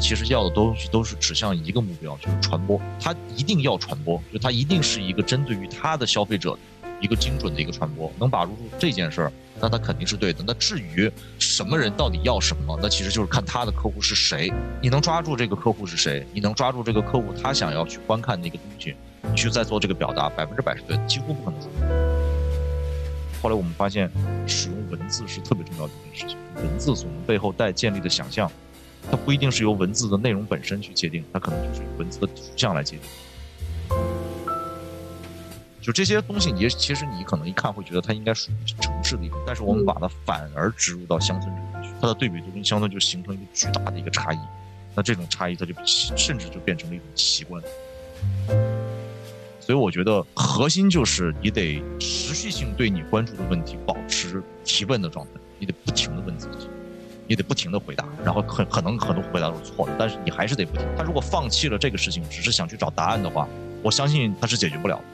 其实要的东西都是指向一个目标，就是传播。他一定要传播，就他一定是一个针对于他的消费者一个精准的一个传播。能把握住这件事儿，那他肯定是对的。那至于什么人到底要什么，那其实就是看他的客户是谁。你能抓住这个客户是谁？你能抓住这个客户他想要去观看的一个东西，你去再做这个表达，百分之百是对的，几乎不可能。后来我们发现，使用文字是特别重要的一件事情。文字所能背后带建立的想象，它不一定是由文字的内容本身去界定，它可能就是文字的图像来界定。就这些东西，你其实你可能一看会觉得它应该属于城市的一种，但是我们把它反而植入到乡村里面去，它的对比度跟乡村就形成一个巨大的一个差异。那这种差异，它就甚至就变成了一种奇观。所以我觉得核心就是你得持续性对你关注的问题保持提问的状态，你得不停的问自己，你得不停的回答，然后很可能很多回答都是错的，但是你还是得不停。他如果放弃了这个事情，只是想去找答案的话，我相信他是解决不了的。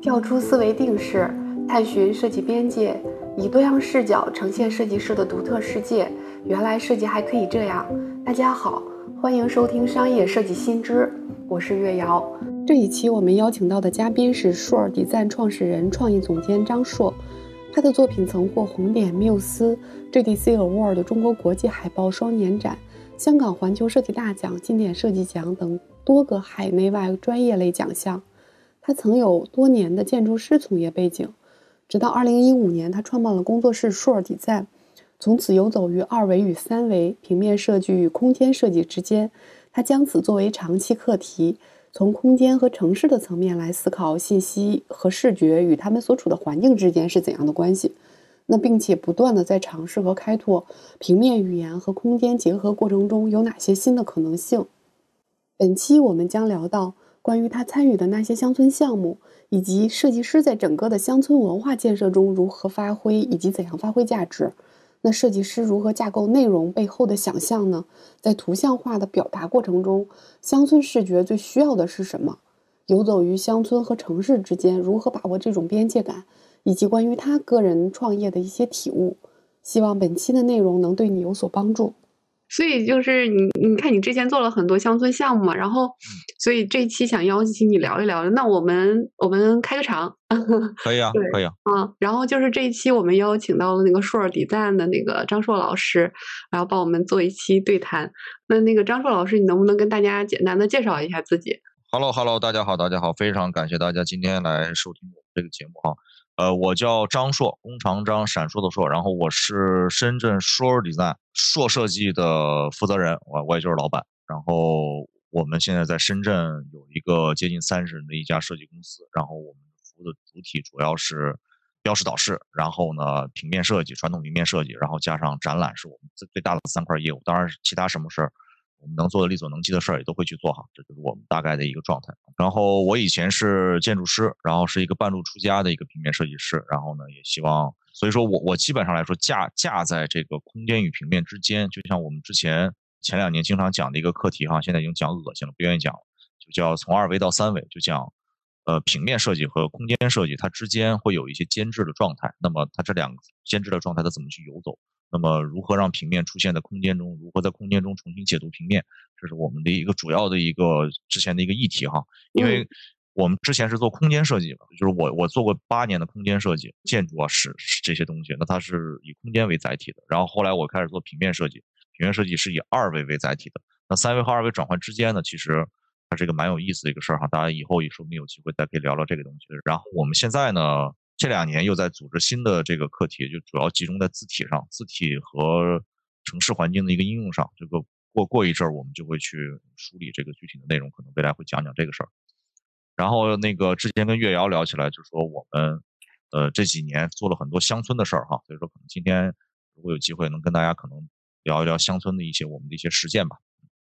跳出思维定式，探寻设计边界，以多样视角呈现设计师的独特世界。原来设计还可以这样。大家好，欢迎收听《商业设计新知》，我是月瑶。这一期我们邀请到的嘉宾是硕尔迪赞创始人、创意总监张硕，他的作品曾获红点、缪斯、GDC Award、中国国际海报双年展、香港环球设计大奖、经典设计奖等多个海内外专业类奖项。他曾有多年的建筑师从业背景，直到2015年，他创办了工作室硕尔迪赞。从此游走于二维与三维、平面设计与空间设计之间，他将此作为长期课题，从空间和城市的层面来思考信息和视觉与他们所处的环境之间是怎样的关系。那并且不断的在尝试和开拓平面语言和空间结合过程中有哪些新的可能性。本期我们将聊到关于他参与的那些乡村项目，以及设计师在整个的乡村文化建设中如何发挥以及怎样发挥价值。那设计师如何架构内容背后的想象呢？在图像化的表达过程中，乡村视觉最需要的是什么？游走于乡村和城市之间，如何把握这种边界感？以及关于他个人创业的一些体悟。希望本期的内容能对你有所帮助。所以就是你，你看你之前做了很多乡村项目嘛，然后，所以这一期想邀请你聊一聊。那我们我们开个场，可以啊，可以啊。啊，然后就是这一期我们邀请到了那个硕尔迪赞的那个张硕老师，然后帮我们做一期对谈。那那个张硕老师，你能不能跟大家简单的介绍一下自己？Hello，Hello，大家好，大家好，非常感谢大家今天来收听我们这个节目哈。呃，我叫张硕，弓长张，闪烁的烁，然后我是深圳硕 design 硕设计的负责人，我我也就是老板。然后我们现在在深圳有一个接近三十人的一家设计公司，然后我们服务的主体主要是标识导示，然后呢平面设计、传统平面设计，然后加上展览是我们最最大的三块业务。当然，其他什么事儿。我们能做的力所能及的事儿也都会去做好，这就是我们大概的一个状态。然后我以前是建筑师，然后是一个半路出家的一个平面设计师。然后呢，也希望，所以说我我基本上来说架架在这个空间与平面之间，就像我们之前前两年经常讲的一个课题哈，现在已经讲恶心了，不愿意讲，就叫从二维到三维，就讲呃平面设计和空间设计它之间会有一些间质的状态。那么它这两个间质的状态它怎么去游走？那么，如何让平面出现在空间中？如何在空间中重新解读平面？这是我们的一个主要的一个之前的一个议题哈。因为我们之前是做空间设计嘛，就是我我做过八年的空间设计，建筑啊是这些东西，那它是以空间为载体的。然后后来我开始做平面设计，平面设计是以二维为载体的。那三维和二维转换之间呢，其实它是一个蛮有意思的一个事儿哈。大家以后也说不定有机会再可以聊聊这个东西。然后我们现在呢？这两年又在组织新的这个课题，就主要集中在字体上，字体和城市环境的一个应用上。这个过过一阵儿，我们就会去梳理这个具体的内容，可能未来会讲讲这个事儿。然后那个之前跟月瑶聊起来，就说我们呃这几年做了很多乡村的事儿哈，所以说可能今天如果有机会能跟大家可能聊一聊乡村的一些我们的一些实践吧。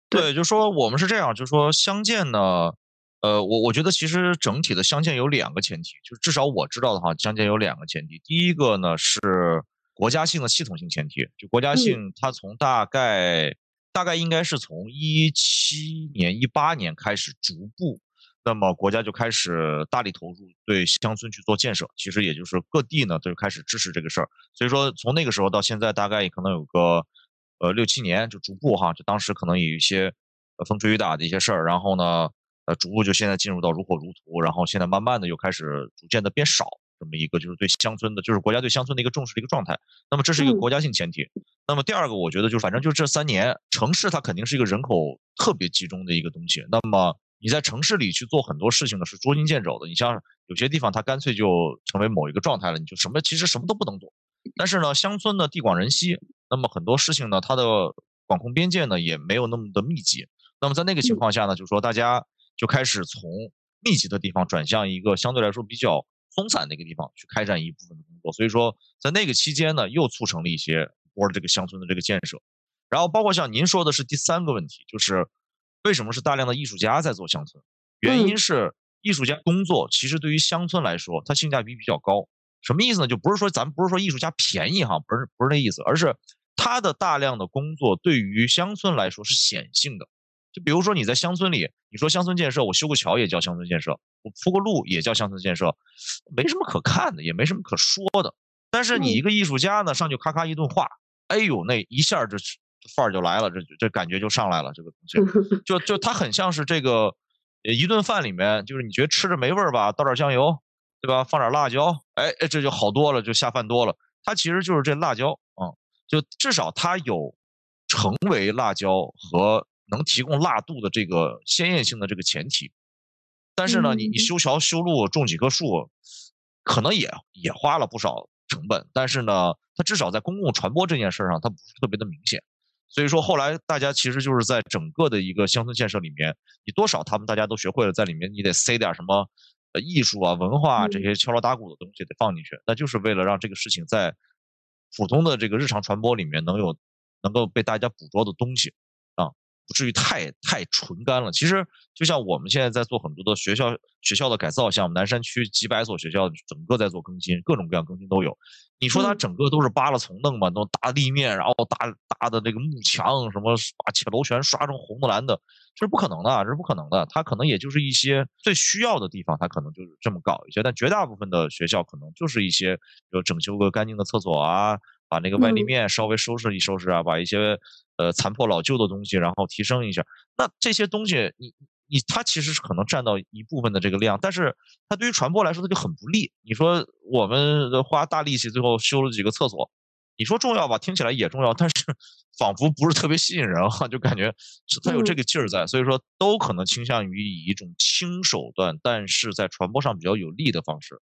对，就说我们是这样，就说相见呢。呃，我我觉得其实整体的相见有两个前提，就是至少我知道的话，相见有两个前提。第一个呢是国家性的系统性前提，就国家性，它从大概大概应该是从一七年、一八年开始逐步那么国家就开始大力投入对乡村去做建设，其实也就是各地呢都开始支持这个事儿。所以说从那个时候到现在，大概也可能有个呃六七年，就逐步哈，就当时可能有一些呃风吹雨打的一些事儿，然后呢呃逐步就现在进入到如火如荼，然后现在慢慢的又开始逐渐的变少。这么一个就是对乡村的，就是国家对乡村的一个重视的一个状态。那么这是一个国家性前提。那么第二个，我觉得就反正就这三年，城市它肯定是一个人口特别集中的一个东西。那么你在城市里去做很多事情呢，是捉襟见肘的。你像有些地方，它干脆就成为某一个状态了，你就什么其实什么都不能做。但是呢，乡村呢地广人稀，那么很多事情呢，它的管控边界呢也没有那么的密集。那么在那个情况下呢，就是说大家就开始从密集的地方转向一个相对来说比较。松散的一个地方去开展一部分的工作，所以说在那个期间呢，又促成了一些波的这个乡村的这个建设。然后包括像您说的是第三个问题，就是为什么是大量的艺术家在做乡村？原因是艺术家工作其实对于乡村来说，它性价比比较高。什么意思呢？就不是说咱们不是说艺术家便宜哈，不是不是那意思，而是他的大量的工作对于乡村来说是显性的。就比如说你在乡村里，你说乡村建设，我修个桥也叫乡村建设，我铺个路也叫乡村建设，没什么可看的，也没什么可说的。但是你一个艺术家呢，上去咔咔一顿画，哎呦，那一下这范儿就来了，这这感觉就上来了。这个东西，就就它很像是这个一顿饭里面，就是你觉得吃着没味儿吧，倒点酱油，对吧？放点辣椒，哎哎，这就好多了，就下饭多了。它其实就是这辣椒啊，就至少它有成为辣椒和。能提供辣度的这个鲜艳性的这个前提，但是呢，你你修桥修路种几棵树，可能也也花了不少成本，但是呢，它至少在公共传播这件事上，它不是特别的明显。所以说后来大家其实就是在整个的一个乡村建设里面，你多少他们大家都学会了在里面你得塞点什么呃艺术啊、文化这些敲锣打鼓的东西得放进去，那就是为了让这个事情在普通的这个日常传播里面能有能够被大家捕捉的东西。不至于太太纯干了。其实就像我们现在在做很多的学校学校的改造项目，南山区几百所学校整个在做更新，各种各样更新都有。你说它整个都是扒了重弄嘛，那种大地面，然后大大的这个幕墙，什么把铁楼全刷成红的蓝的，这是不可能的，这是不可能的。它可能也就是一些最需要的地方，它可能就是这么搞一些。但绝大部分的学校可能就是一些，比如整修个干净的厕所啊，把那个外立面稍微收拾一收拾啊，把一些。呃，残破老旧的东西，然后提升一下，那这些东西，你你它其实是可能占到一部分的这个量，但是它对于传播来说，它就很不利。你说我们花大力气最后修了几个厕所，你说重要吧？听起来也重要，但是仿佛不是特别吸引人哈，就感觉它有这个劲儿在，所以说都可能倾向于以一种轻手段，但是在传播上比较有利的方式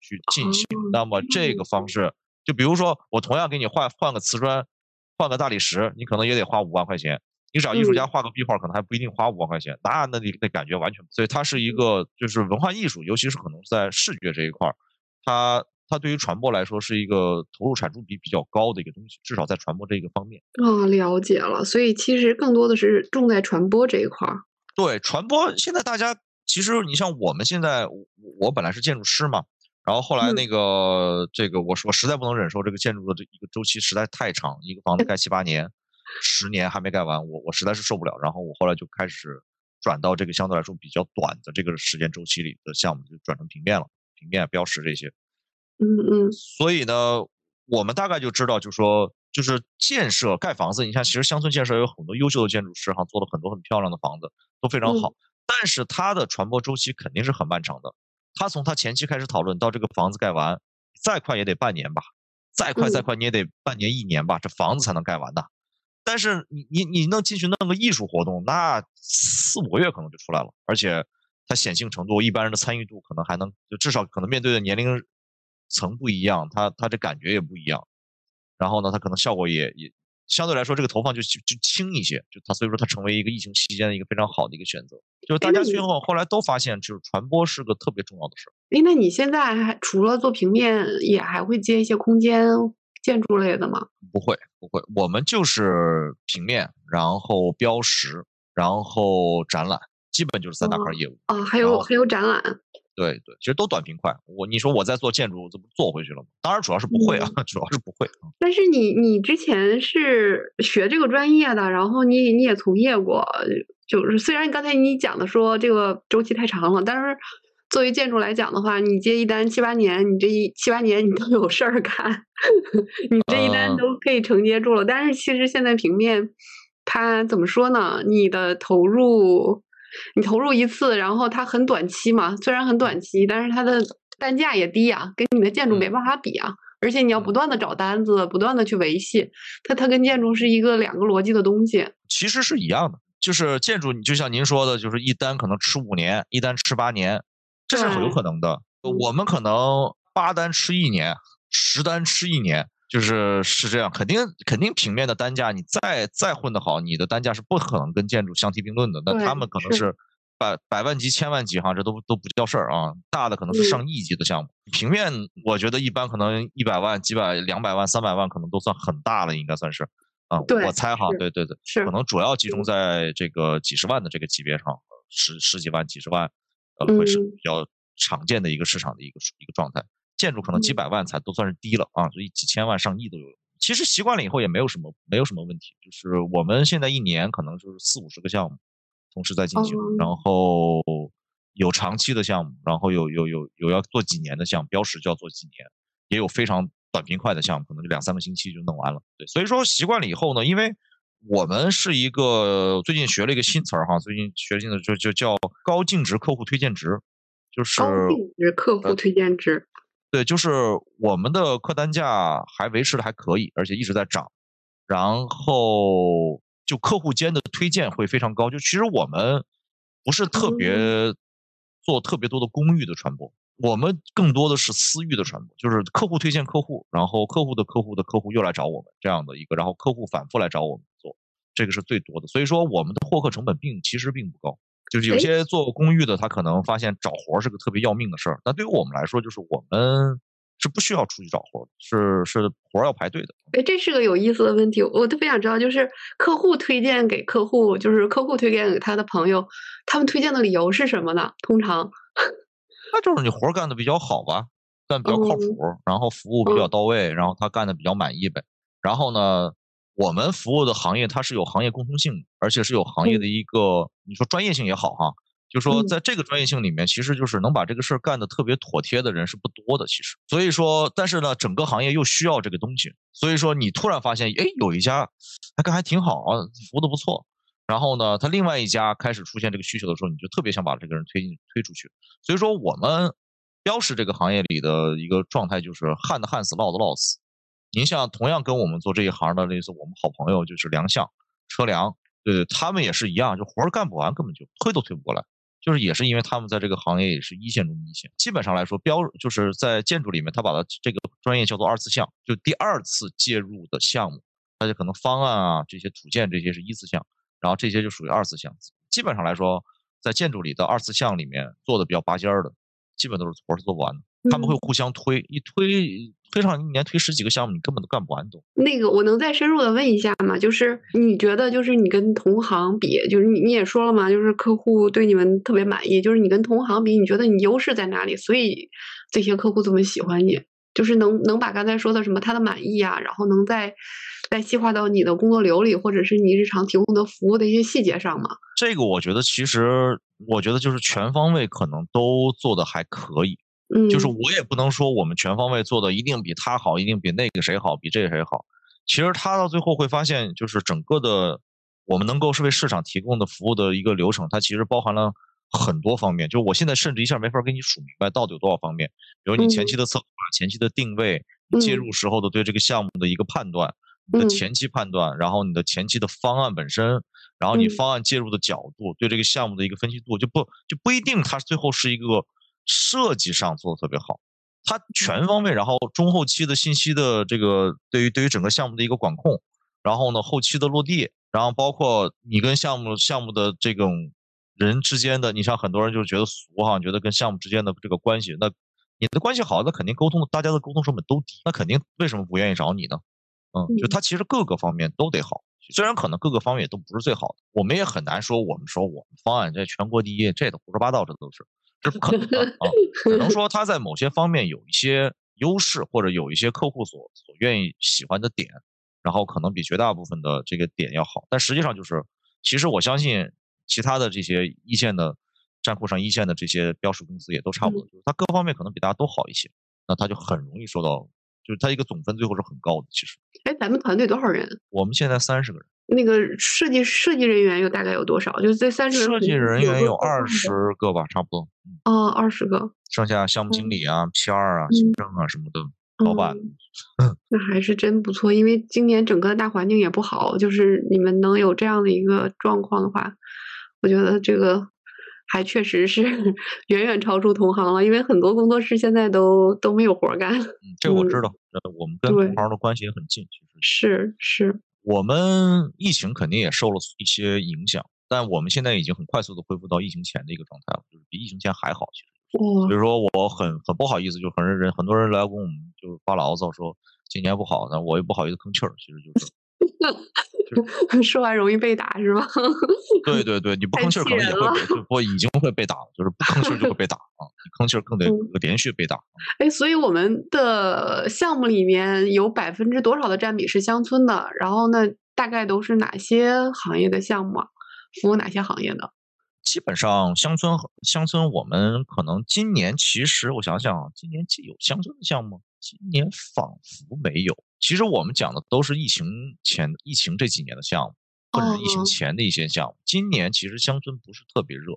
去进行。那么这个方式，就比如说我同样给你换换个瓷砖。换个大理石，你可能也得花五万块钱。你找艺术家画个壁画，可能还不一定花五万块钱。那那你那感觉完全，所以它是一个就是文化艺术，尤其是可能在视觉这一块儿，它它对于传播来说是一个投入产出比比较高的一个东西，至少在传播这个方面。啊，了解了。所以其实更多的是重在传播这一块儿。对，传播现在大家其实你像我们现在，我本来是建筑师嘛。然后后来那个这个我说我实在不能忍受这个建筑的这一个周期实在太长，一个房子盖七八年、十年还没盖完，我我实在是受不了。然后我后来就开始转到这个相对来说比较短的这个时间周期里的项目，就转成平面了，平面标识这些。嗯嗯。所以呢，我们大概就知道，就说就是建设盖房子，你看其实乡村建设有很多优秀的建筑师哈，做了很多很漂亮的房子，都非常好。但是它的传播周期肯定是很漫长的。他从他前期开始讨论到这个房子盖完，再快也得半年吧，再快再快你也得半年一年吧，这房子才能盖完的。但是你你你能进去弄个艺术活动，那四五个月可能就出来了，而且它显性程度、一般人的参与度可能还能，就至少可能面对的年龄层不一样，他他这感觉也不一样。然后呢，他可能效果也也。相对来说，这个投放就就轻一些，就它所以说它成为一个疫情期间的一个非常好的一个选择。就是大家最后后来都发现，就是传播是个特别重要的事儿。哎，那你现在还除了做平面，也还会接一些空间建筑类的吗？不会，不会，我们就是平面，然后标识，然后展览，基本就是三大块业务。啊，还有还有展览。对对，其实都短平快。我你说我在做建筑，这不做回去了吗？当然主要是不会啊，主要是不会。啊但是你你之前是学这个专业的，然后你你也从业过，就是虽然刚才你讲的说这个周期太长了，但是作为建筑来讲的话，你接一单七八年，你这一七八年你都有事儿干，你这一单都可以承接住了。但是其实现在平面，它怎么说呢？你的投入。你投入一次，然后它很短期嘛，虽然很短期，但是它的单价也低啊，跟你的建筑没办法比啊。而且你要不断的找单子，不断的去维系，它它跟建筑是一个两个逻辑的东西。其实是一样的，就是建筑，你就像您说的，就是一单可能吃五年，一单吃八年，这是很有可能的。我们可能八单吃一年，十单吃一年。就是是这样，肯定肯定平面的单价，你再再混得好，你的单价是不可能跟建筑相提并论的。那他们可能是百百万级、千万级哈，这都都不叫事儿啊。大的可能是上亿级的项目，平面我觉得一般可能一百万、几百、两百万、三百万可能都算很大了，应该算是啊。我猜哈，对对对，是可能主要集中在这个几十万的这个级别上，十十几万、几十万，呃，会是比较常见的一个市场的一个一个状态。建筑可能几百万才都算是低了啊，所以几千万上亿都有。其实习惯了以后也没有什么没有什么问题，就是我们现在一年可能就是四五十个项目同时在进行，然后有长期的项目，然后有有有有要做几年的项目，标识就要做几年，也有非常短平快的项目，可能就两三个星期就弄完了。对，所以说习惯了以后呢，因为我们是一个最近学了一个新词儿哈，最近学新的就就叫高净值客户推荐值，就是高净值客户推荐值。对，就是我们的客单价还维持的还可以，而且一直在涨，然后就客户间的推荐会非常高。就其实我们不是特别做特别多的公域的传播，我们更多的是私域的传播，就是客户推荐客户，然后客户的客户的客户又来找我们这样的一个，然后客户反复来找我们做，这个是最多的。所以说我们的获客成本并其实并不高。就是有些做公寓的，他可能发现找活是个特别要命的事儿。但对于我们来说，就是我们是不需要出去找活的，是是活要排队的。哎，这是个有意思的问题，我特别想知道，就是客户推荐给客户，就是客户推荐给他的朋友，他们推荐的理由是什么呢？通常，那就是你活干的比较好吧，干比较靠谱，然后服务比较到位，然后他干的比较满意呗。然后呢？我们服务的行业它是有行业共通性的，而且是有行业的一个你说专业性也好哈，就说在这个专业性里面，其实就是能把这个事儿干得特别妥帖的人是不多的。其实，所以说，但是呢，整个行业又需要这个东西，所以说你突然发现，哎，有一家他干还挺好啊，服务的不错，然后呢，他另外一家开始出现这个需求的时候，你就特别想把这个人推进推出去。所以说，我们标识这个行业里的一个状态就是旱的旱死，涝的涝死。您像同样跟我们做这一行的，类似我们好朋友就是梁相车梁，对他们也是一样，就活儿干不完，根本就推都推不过来，就是也是因为他们在这个行业也是一线中的一线。基本上来说，标就是在建筑里面，他把它这个专业叫做二次项，就第二次介入的项目，大家可能方案啊这些土建这些是一次项，然后这些就属于二次项。基本上来说，在建筑里的二次项里面做的比较拔尖儿的，基本都是活儿是做不完的。他们会互相推，一推推上一年推十几个项目，你根本都干不完都。那个，我能再深入的问一下吗？就是你觉得，就是你跟同行比，就是你你也说了嘛，就是客户对你们特别满意，就是你跟同行比，你觉得你优势在哪里？所以这些客户这么喜欢你，就是能能把刚才说的什么他的满意啊，然后能再再细化到你的工作流里，或者是你日常提供的服务的一些细节上吗？这个我觉得，其实我觉得就是全方位可能都做的还可以。就是我也不能说我们全方位做的一定比他好，一定比那个谁好，比这个谁好。其实他到最后会发现，就是整个的我们能够是为市场提供的服务的一个流程，它其实包含了很多方面。就我现在甚至一下没法给你数明白到底有多少方面。比如你前期的策划、前期的定位、介入时候的对这个项目的一个判断、你的前期判断，然后你的前期的方案本身，然后你方案介入的角度，对这个项目的一个分析度，就不就不一定它最后是一个。设计上做的特别好，它全方位，然后中后期的信息的这个对于对于整个项目的一个管控，然后呢后期的落地，然后包括你跟项目项目的这种人之间的，你像很多人就觉得俗哈，觉得跟项目之间的这个关系，那你的关系好，那肯定沟通大家的沟通成本都低，那肯定为什么不愿意找你呢？嗯，就它其实各个方面都得好，虽然可能各个方面也都不是最好的，我们也很难说我们说我们方案在全国第一，这都胡说八道，这都是。这 不可能的啊，只能说它在某些方面有一些优势，或者有一些客户所所愿意喜欢的点，然后可能比绝大部分的这个点要好。但实际上就是，其实我相信其他的这些一线的站库上一线的这些标识公司也都差不多，就是它各方面可能比大家都好一些，那它就很容易受到，就是它一个总分最后是很高的。其实，哎，咱们团队多少人？我们现在三十个人。那个设计设计人员有大概有多少？就是这三十设计人员有二十个吧，差不多。哦，二十个。剩下项目经理啊、PR 啊、行政啊什么的，老板。那还是真不错，因为今年整个大环境也不好，就是你们能有这样的一个状况的话，我觉得这个还确实是 远远超出同行了。因为很多工作室现在都都没有活干。嗯，这我知道。呃，我们跟同行的关系也很近，其实是是。我们疫情肯定也受了一些影响，但我们现在已经很快速的恢复到疫情前的一个状态了，就是比疫情前还好。其实，比如说我很很不好意思，就很多人很多人来跟我们就是发牢骚说今年不好，那我也不好意思吭气儿，其实就是。说完容易被打是吧？对对对，你不吭气儿可能也会被，不已经会被打了，就是不吭气儿就会被打啊！你吭气儿更得连续被打。哎，所以我们的项目里面有百分之多少的占比是乡村的？然后呢，大概都是哪些行业的项目啊？服务哪些行业的？基本上乡村乡村，我们可能今年其实我想想，今年既有乡村的项目，今年仿佛没有。其实我们讲的都是疫情前、疫情这几年的项目，或者是疫情前的一些项目。今年其实乡村不是特别热，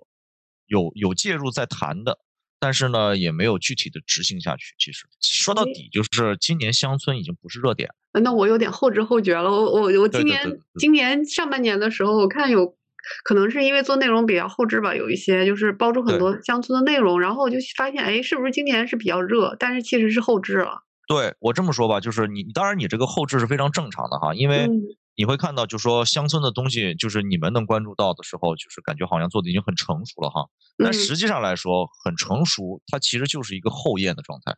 有有介入在谈的，但是呢也没有具体的执行下去。其实说到底，就是今年乡村已经不是热点。那我有点后知后觉了。我我我今年今年上半年的时候，我看有可能是因为做内容比较后置吧，有一些就是包出很多乡村的内容，然后我就发现，哎，是不是今年是比较热？但是其实是后置了。对我这么说吧，就是你，当然你这个后置是非常正常的哈，因为你会看到，就说乡村的东西，就是你们能关注到的时候，就是感觉好像做的已经很成熟了哈。但实际上来说，很成熟，它其实就是一个后验的状态。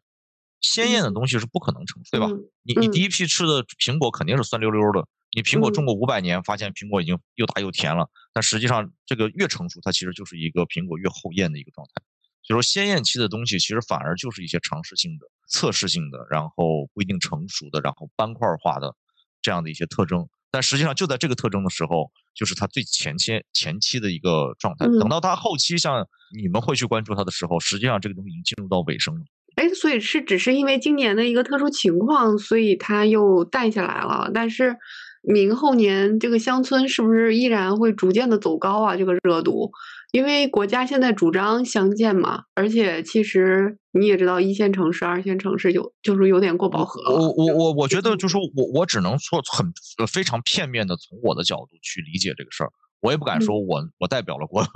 鲜艳的东西是不可能成熟，对吧？你你第一批吃的苹果肯定是酸溜溜的，你苹果种过五百年，发现苹果已经又大又甜了，但实际上这个越成熟，它其实就是一个苹果越后验的一个状态。所以说鲜艳期的东西，其实反而就是一些尝试性的、测试性的，然后不一定成熟的，然后斑块化的这样的一些特征。但实际上就在这个特征的时候，就是它最前期前期的一个状态。等到它后期，像你们会去关注它的时候，实际上这个东西已经进入到尾声了。哎，所以是只是因为今年的一个特殊情况，所以它又淡下来了。但是明后年这个乡村是不是依然会逐渐的走高啊？这个热度？因为国家现在主张相建嘛，而且其实你也知道，一线城市、二线城市有就是有点过饱和。我我我我觉得，就说我我只能说很非常片面的从我的角度去理解这个事儿，我也不敢说我我代表了国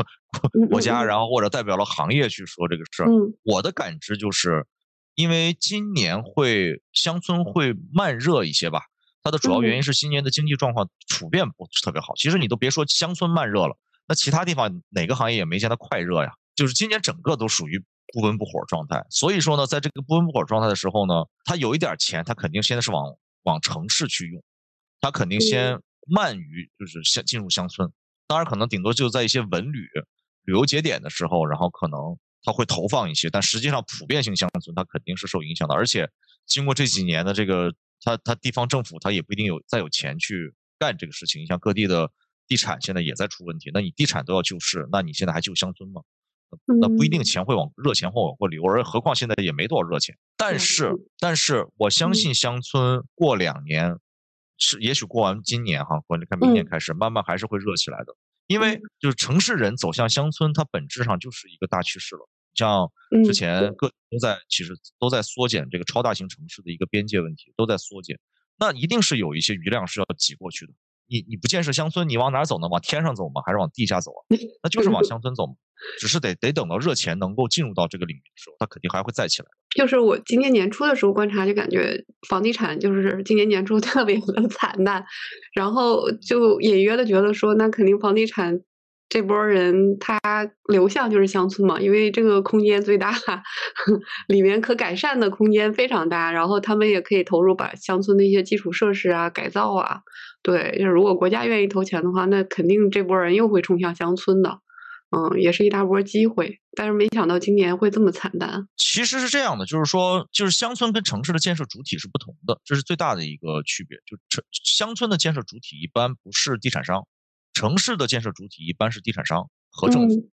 国家，然后或者代表了行业去说这个事儿。我的感知就是，因为今年会乡村会慢热一些吧，它的主要原因是今年的经济状况普遍不是特别好。其实你都别说乡村慢热了。那其他地方哪个行业也没见它快热呀？就是今年整个都属于不温不火状态。所以说呢，在这个不温不火状态的时候呢，他有一点钱，他肯定现在是往往城市去用，他肯定先慢于就是先进入乡村。当然，可能顶多就在一些文旅旅游节点的时候，然后可能他会投放一些，但实际上普遍性乡村它肯定是受影响的。而且经过这几年的这个，他他地方政府他也不一定有再有钱去干这个事情。你像各地的。地产现在也在出问题，那你地产都要救市，那你现在还救乡村吗？那不一定钱会往热钱会往过流，而何况现在也没多少热钱。但是，但是我相信乡村过两年，是也许过完今年哈，或者看明年开始，慢慢还是会热起来的。因为就是城市人走向乡村，它本质上就是一个大趋势了。像之前各都在其实都在缩减这个超大型城市的一个边界问题，都在缩减，那一定是有一些余量是要挤过去的。你你不建设乡村，你往哪走呢？往天上走吗？还是往地下走啊？那就是往乡村走嘛。只是得得等到热钱能够进入到这个领域的时候，它肯定还会再起来。就是我今年年初的时候观察，就感觉房地产就是今年年初 特别的惨淡，然后就隐约的觉得说，那肯定房地产这波人他流向就是乡村嘛，因为这个空间最大，里面可改善的空间非常大，然后他们也可以投入把乡村的一些基础设施啊改造啊。对，就是如果国家愿意投钱的话，那肯定这波人又会冲向乡村的。嗯，也是一大波机会。但是没想到今年会这么惨淡。其实是这样的，就是说，就是乡村跟城市的建设主体是不同的，这是最大的一个区别。就城乡村的建设主体一般不是地产商，城市的建设主体一般是地产商和政府。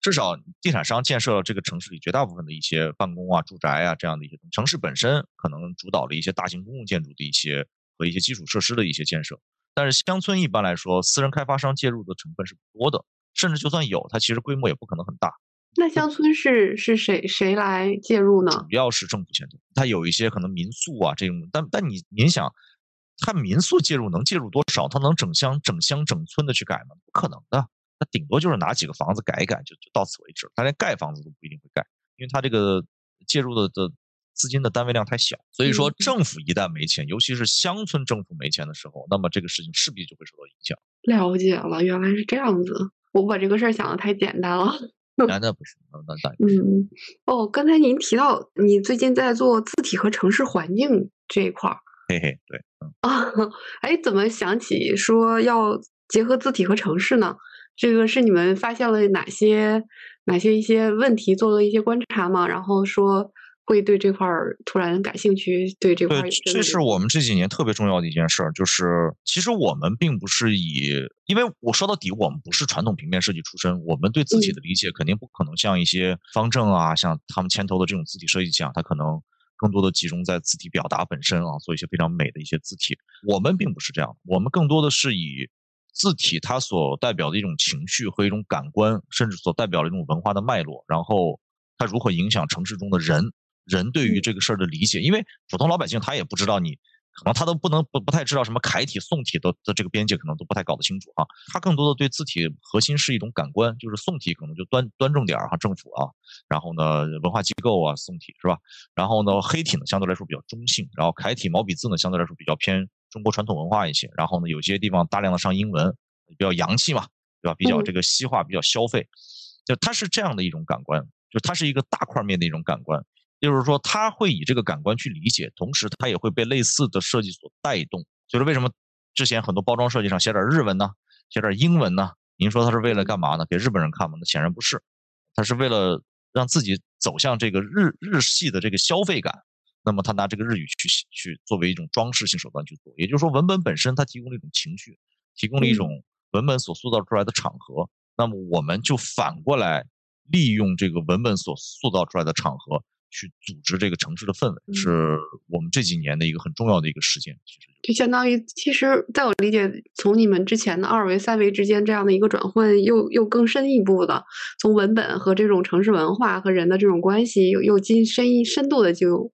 至少地产商建设这个城市里绝大部分的一些办公啊、住宅啊这样的一些城市本身可能主导了一些大型公共建筑的一些和一些基础设施的一些建设。但是乡村一般来说，私人开发商介入的成分是不多的，甚至就算有，它其实规模也不可能很大。那乡村是是谁谁来介入呢？主要是政府牵头，它有一些可能民宿啊这种，但但你您想，它民宿介入能介入多少？它能整乡整乡整村的去改吗？不可能的，它顶多就是拿几个房子改一改，就就到此为止。它连盖房子都不一定会盖，因为它这个介入的的资金的单位量太小。所以说，政府一旦没钱，尤其是乡村政府没钱的时候，那么这个事情势必就会受到影响。了解了，原来是这样子，我把这个事儿想的太简单了。那那不是，那那。嗯，哦，刚才您提到你最近在做字体和城市环境这一块儿，嘿嘿，对，嗯啊，哎，怎么想起说要结合字体和城市呢？这个是你们发现了哪些哪些一些问题，做了一些观察吗？然后说。会对这块儿突然感兴趣，对这块。对，这是我们这几年特别重要的一件事儿，就是其实我们并不是以，因为我说到底，我们不是传统平面设计出身，我们对字体的理解肯定不可能像一些方正啊，像他们牵头的这种字体设计讲，它可能更多的集中在字体表达本身啊，做一些非常美的一些字体。我们并不是这样，我们更多的是以字体它所代表的一种情绪和一种感官，甚至所代表的一种文化的脉络，然后它如何影响城市中的人。人对于这个事儿的理解，因为普通老百姓他也不知道你，可能他都不能不不太知道什么楷体宋体的的这个边界，可能都不太搞得清楚啊。他更多的对字体核心是一种感官，就是宋体可能就端端重点儿哈，政府啊，然后呢文化机构啊，宋体是吧？然后呢黑体呢相对来说比较中性，然后楷体毛笔字呢相对来说比较偏中国传统文化一些，然后呢有些地方大量的上英文，比较洋气嘛，对吧？比较这个西化，比较消费，就它是这样的一种感官，就它是一个大块面的一种感官。就是说，他会以这个感官去理解，同时他也会被类似的设计所带动。就是为什么之前很多包装设计上写点日文呢，写点英文呢？您说他是为了干嘛呢？给日本人看吗？那显然不是，他是为了让自己走向这个日日系的这个消费感。那么他拿这个日语去去作为一种装饰性手段去做。也就是说，文本本身它提供了一种情绪，提供了一种文本所塑造出来的场合。那么我们就反过来利用这个文本所塑造出来的场合。去组织这个城市的氛围，是我们这几年的一个很重要的一个实践。其实就相当于，其实在我理解，从你们之前的二维、三维之间这样的一个转换，又又更深一步的，从文本和这种城市文化和人的这种关系，又又进深一深度的就，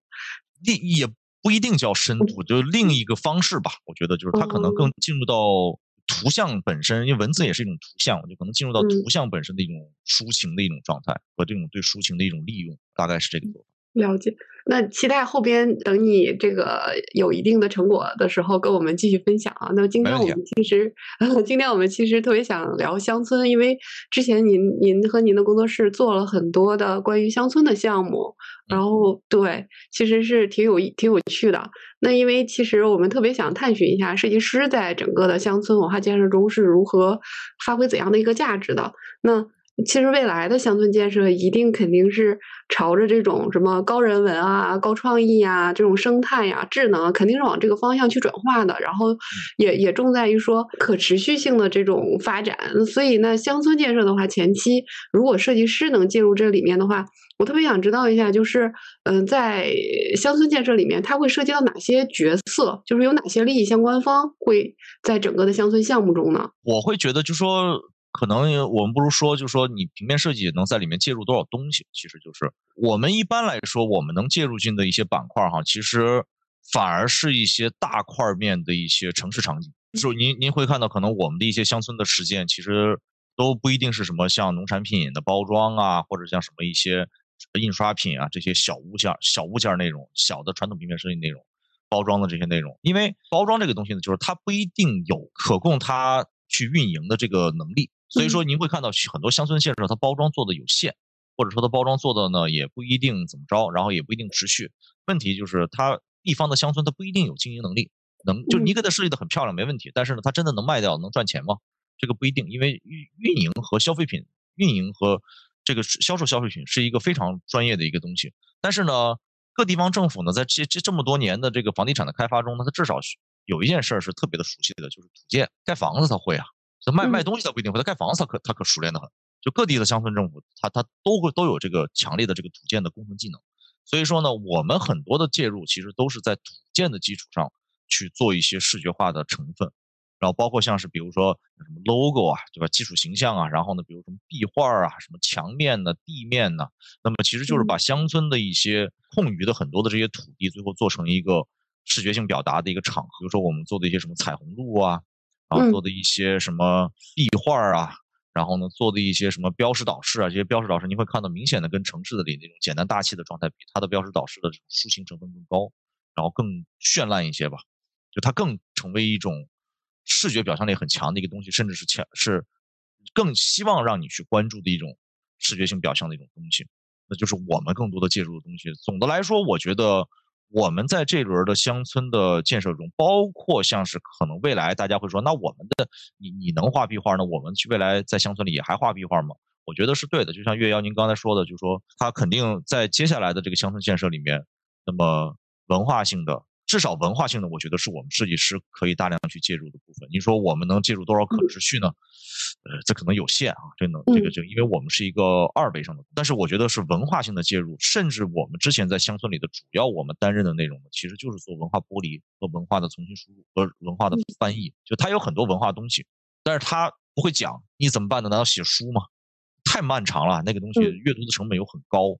也也不一定叫深度，就另一个方式吧。我觉得就是它可能更进入到图像本身，因为文字也是一种图像，就可能进入到图像本身的一种抒情的一种状态和这种对抒情的一种利用，大概是这个做法。了解，那期待后边等你这个有一定的成果的时候，跟我们继续分享啊。那今天我们其实，今天我们其实特别想聊乡村，因为之前您您和您的工作室做了很多的关于乡村的项目，然后对，其实是挺有挺有趣的。那因为其实我们特别想探寻一下，设计师在整个的乡村文化建设中是如何发挥怎样的一个价值的。那其实未来的乡村建设一定肯定是朝着这种什么高人文啊、高创意啊、这种生态呀、智能，肯定是往这个方向去转化的。然后也也重在于说可持续性的这种发展。所以呢，乡村建设的话，前期如果设计师能介入这里面的话，我特别想知道一下，就是嗯，在乡村建设里面，它会涉及到哪些角色？就是有哪些利益相关方会在整个的乡村项目中呢？我会觉得，就说。可能我们不如说，就说你平面设计能在里面介入多少东西，其实就是我们一般来说，我们能介入进的一些板块哈，其实反而是一些大块面的一些城市场景。就是您您会看到，可能我们的一些乡村的实践，其实都不一定是什么像农产品的包装啊，或者像什么一些印刷品啊这些小物件、小物件内容、小的传统平面设计内容包装的这些内容。因为包装这个东西呢，就是它不一定有可供它去运营的这个能力。所以说，您会看到很多乡村建设，它包装做的有限，或者说它包装做的呢也不一定怎么着，然后也不一定持续。问题就是它地方的乡村它不一定有经营能力，能就你给它设计的很漂亮没问题，但是呢它真的能卖掉能赚钱吗？这个不一定，因为运运营和消费品运营和这个销售消费品是一个非常专业的一个东西。但是呢，各地方政府呢，在这这这么多年的这个房地产的开发中呢，它至少有一件事儿是特别的熟悉的，就是土建盖房子他会啊，就卖卖东西他不一定会，他盖房子他可他可熟练的很。就各地的乡村政府，他他都会都有这个强烈的这个土建的工程技能。所以说呢，我们很多的介入其实都是在土建的基础上去做一些视觉化的成分，然后包括像是比如说什么 logo 啊，对吧？基础形象啊，然后呢，比如什么壁画啊，什么墙面呢、地面呢，那么其实就是把乡村的一些空余的很多的这些土地，最后做成一个视觉性表达的一个场合。比如说我们做的一些什么彩虹路啊，然后做的一些什么壁画啊。然后呢，做的一些什么标识导示啊，这些标识导示你会看到明显的跟城市的里那种简单大气的状态比，它的标识导示的这种抒情成分更高，然后更绚烂一些吧，就它更成为一种视觉表现力很强的一个东西，甚至是强是更希望让你去关注的一种视觉性表象的一种东西，那就是我们更多的介入的东西。总的来说，我觉得。我们在这轮的乡村的建设中，包括像是可能未来大家会说，那我们的你你能画壁画呢？我们去未来在乡村里也还画壁画吗？我觉得是对的。就像岳瑶您刚才说的，就是说他肯定在接下来的这个乡村建设里面，那么文化性的。至少文化性的，我觉得是我们设计师可以大量去介入的部分。你说我们能介入多少可持续呢？呃，这可能有限啊，这能这个这，因为我们是一个二维上的。但是我觉得是文化性的介入，甚至我们之前在乡村里的主要我们担任的内容呢，其实就是做文化剥离和文化的重新输入和文化的翻译。就它有很多文化东西，但是它不会讲，你怎么办呢？难道写书吗？太漫长了，那个东西阅读的成本又很高，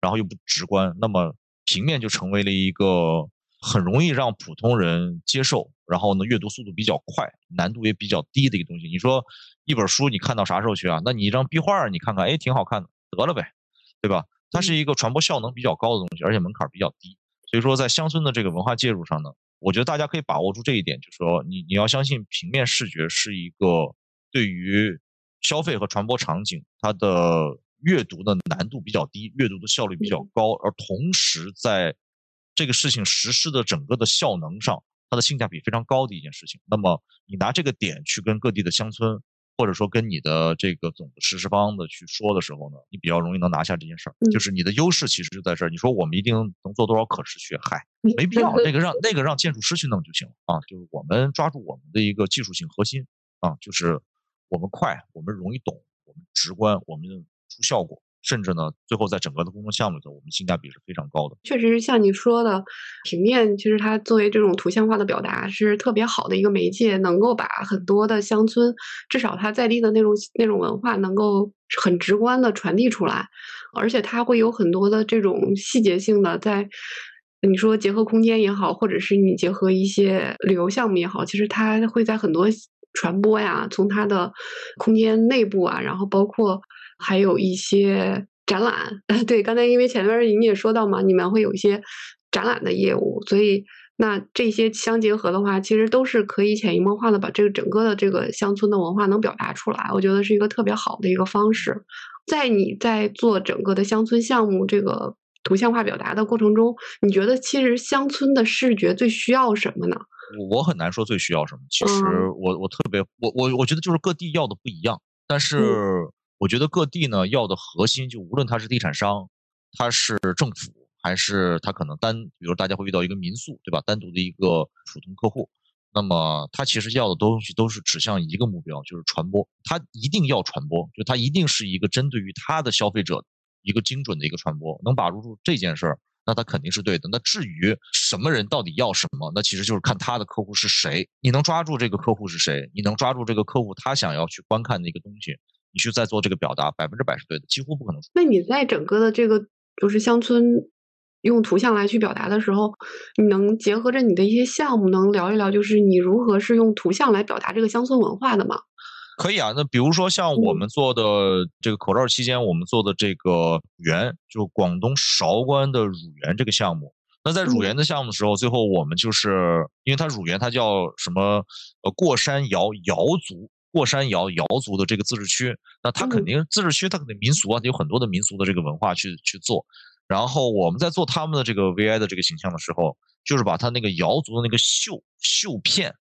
然后又不直观，那么平面就成为了一个。很容易让普通人接受，然后呢，阅读速度比较快，难度也比较低的一个东西。你说一本书你看到啥时候去啊？那你一张壁画你看看，哎，挺好看的，得了呗，对吧？它是一个传播效能比较高的东西，而且门槛比较低。所以说，在乡村的这个文化介入上呢，我觉得大家可以把握住这一点，就是说你你要相信平面视觉是一个对于消费和传播场景它的阅读的难度比较低，阅读的效率比较高，而同时在这个事情实施的整个的效能上，它的性价比非常高的一件事情。那么你拿这个点去跟各地的乡村，或者说跟你的这个总的实施方的去说的时候呢，你比较容易能拿下这件事儿。就是你的优势其实就在这儿。你说我们一定能做多少可持续？嗨，没必要，那个让那个让建筑师去弄就行了啊。就是我们抓住我们的一个技术性核心啊，就是我们快，我们容易懂，我们直观，我们出效果。甚至呢，最后在整个的工作项目里头，我们性价比是非常高的。确实像你说的，平面其实它作为这种图像化的表达是特别好的一个媒介，能够把很多的乡村，至少它在地的那种那种文化，能够很直观的传递出来。而且它会有很多的这种细节性的，在你说结合空间也好，或者是你结合一些旅游项目也好，其实它会在很多传播呀，从它的空间内部啊，然后包括。还有一些展览，对，刚才因为前面你也说到嘛，你们会有一些展览的业务，所以那这些相结合的话，其实都是可以潜移默化的把这个整个的这个乡村的文化能表达出来，我觉得是一个特别好的一个方式。在你在做整个的乡村项目这个图像化表达的过程中，你觉得其实乡村的视觉最需要什么呢？我我很难说最需要什么，其实我我特别我我我觉得就是各地要的不一样，但是。我觉得各地呢要的核心，就无论他是地产商，他是政府，还是他可能单，比如大家会遇到一个民宿，对吧？单独的一个普通客户，那么他其实要的东西都是指向一个目标，就是传播。他一定要传播，就他一定是一个针对于他的消费者一个精准的一个传播。能把握住这件事儿，那他肯定是对的。那至于什么人到底要什么，那其实就是看他的客户是谁。你能抓住这个客户是谁？你能抓住这个客户他想要去观看的一个东西？你去再做这个表达，百分之百是对的，几乎不可能。那你在整个的这个就是乡村用图像来去表达的时候，你能结合着你的一些项目，能聊一聊，就是你如何是用图像来表达这个乡村文化的吗？可以啊，那比如说像我们做的这个口罩期间，我们做的这个园，就广东韶关的乳源这个项目。那在乳源的项目的时候，最后我们就是因为它乳源它叫什么？呃，过山瑶瑶族。过山瑶瑶族的这个自治区，那他肯定自治区，他肯定民俗啊，有很多的民俗的这个文化去去做。然后我们在做他们的这个 VI 的这个形象的时候，就是把他那个瑶族的那个绣绣片，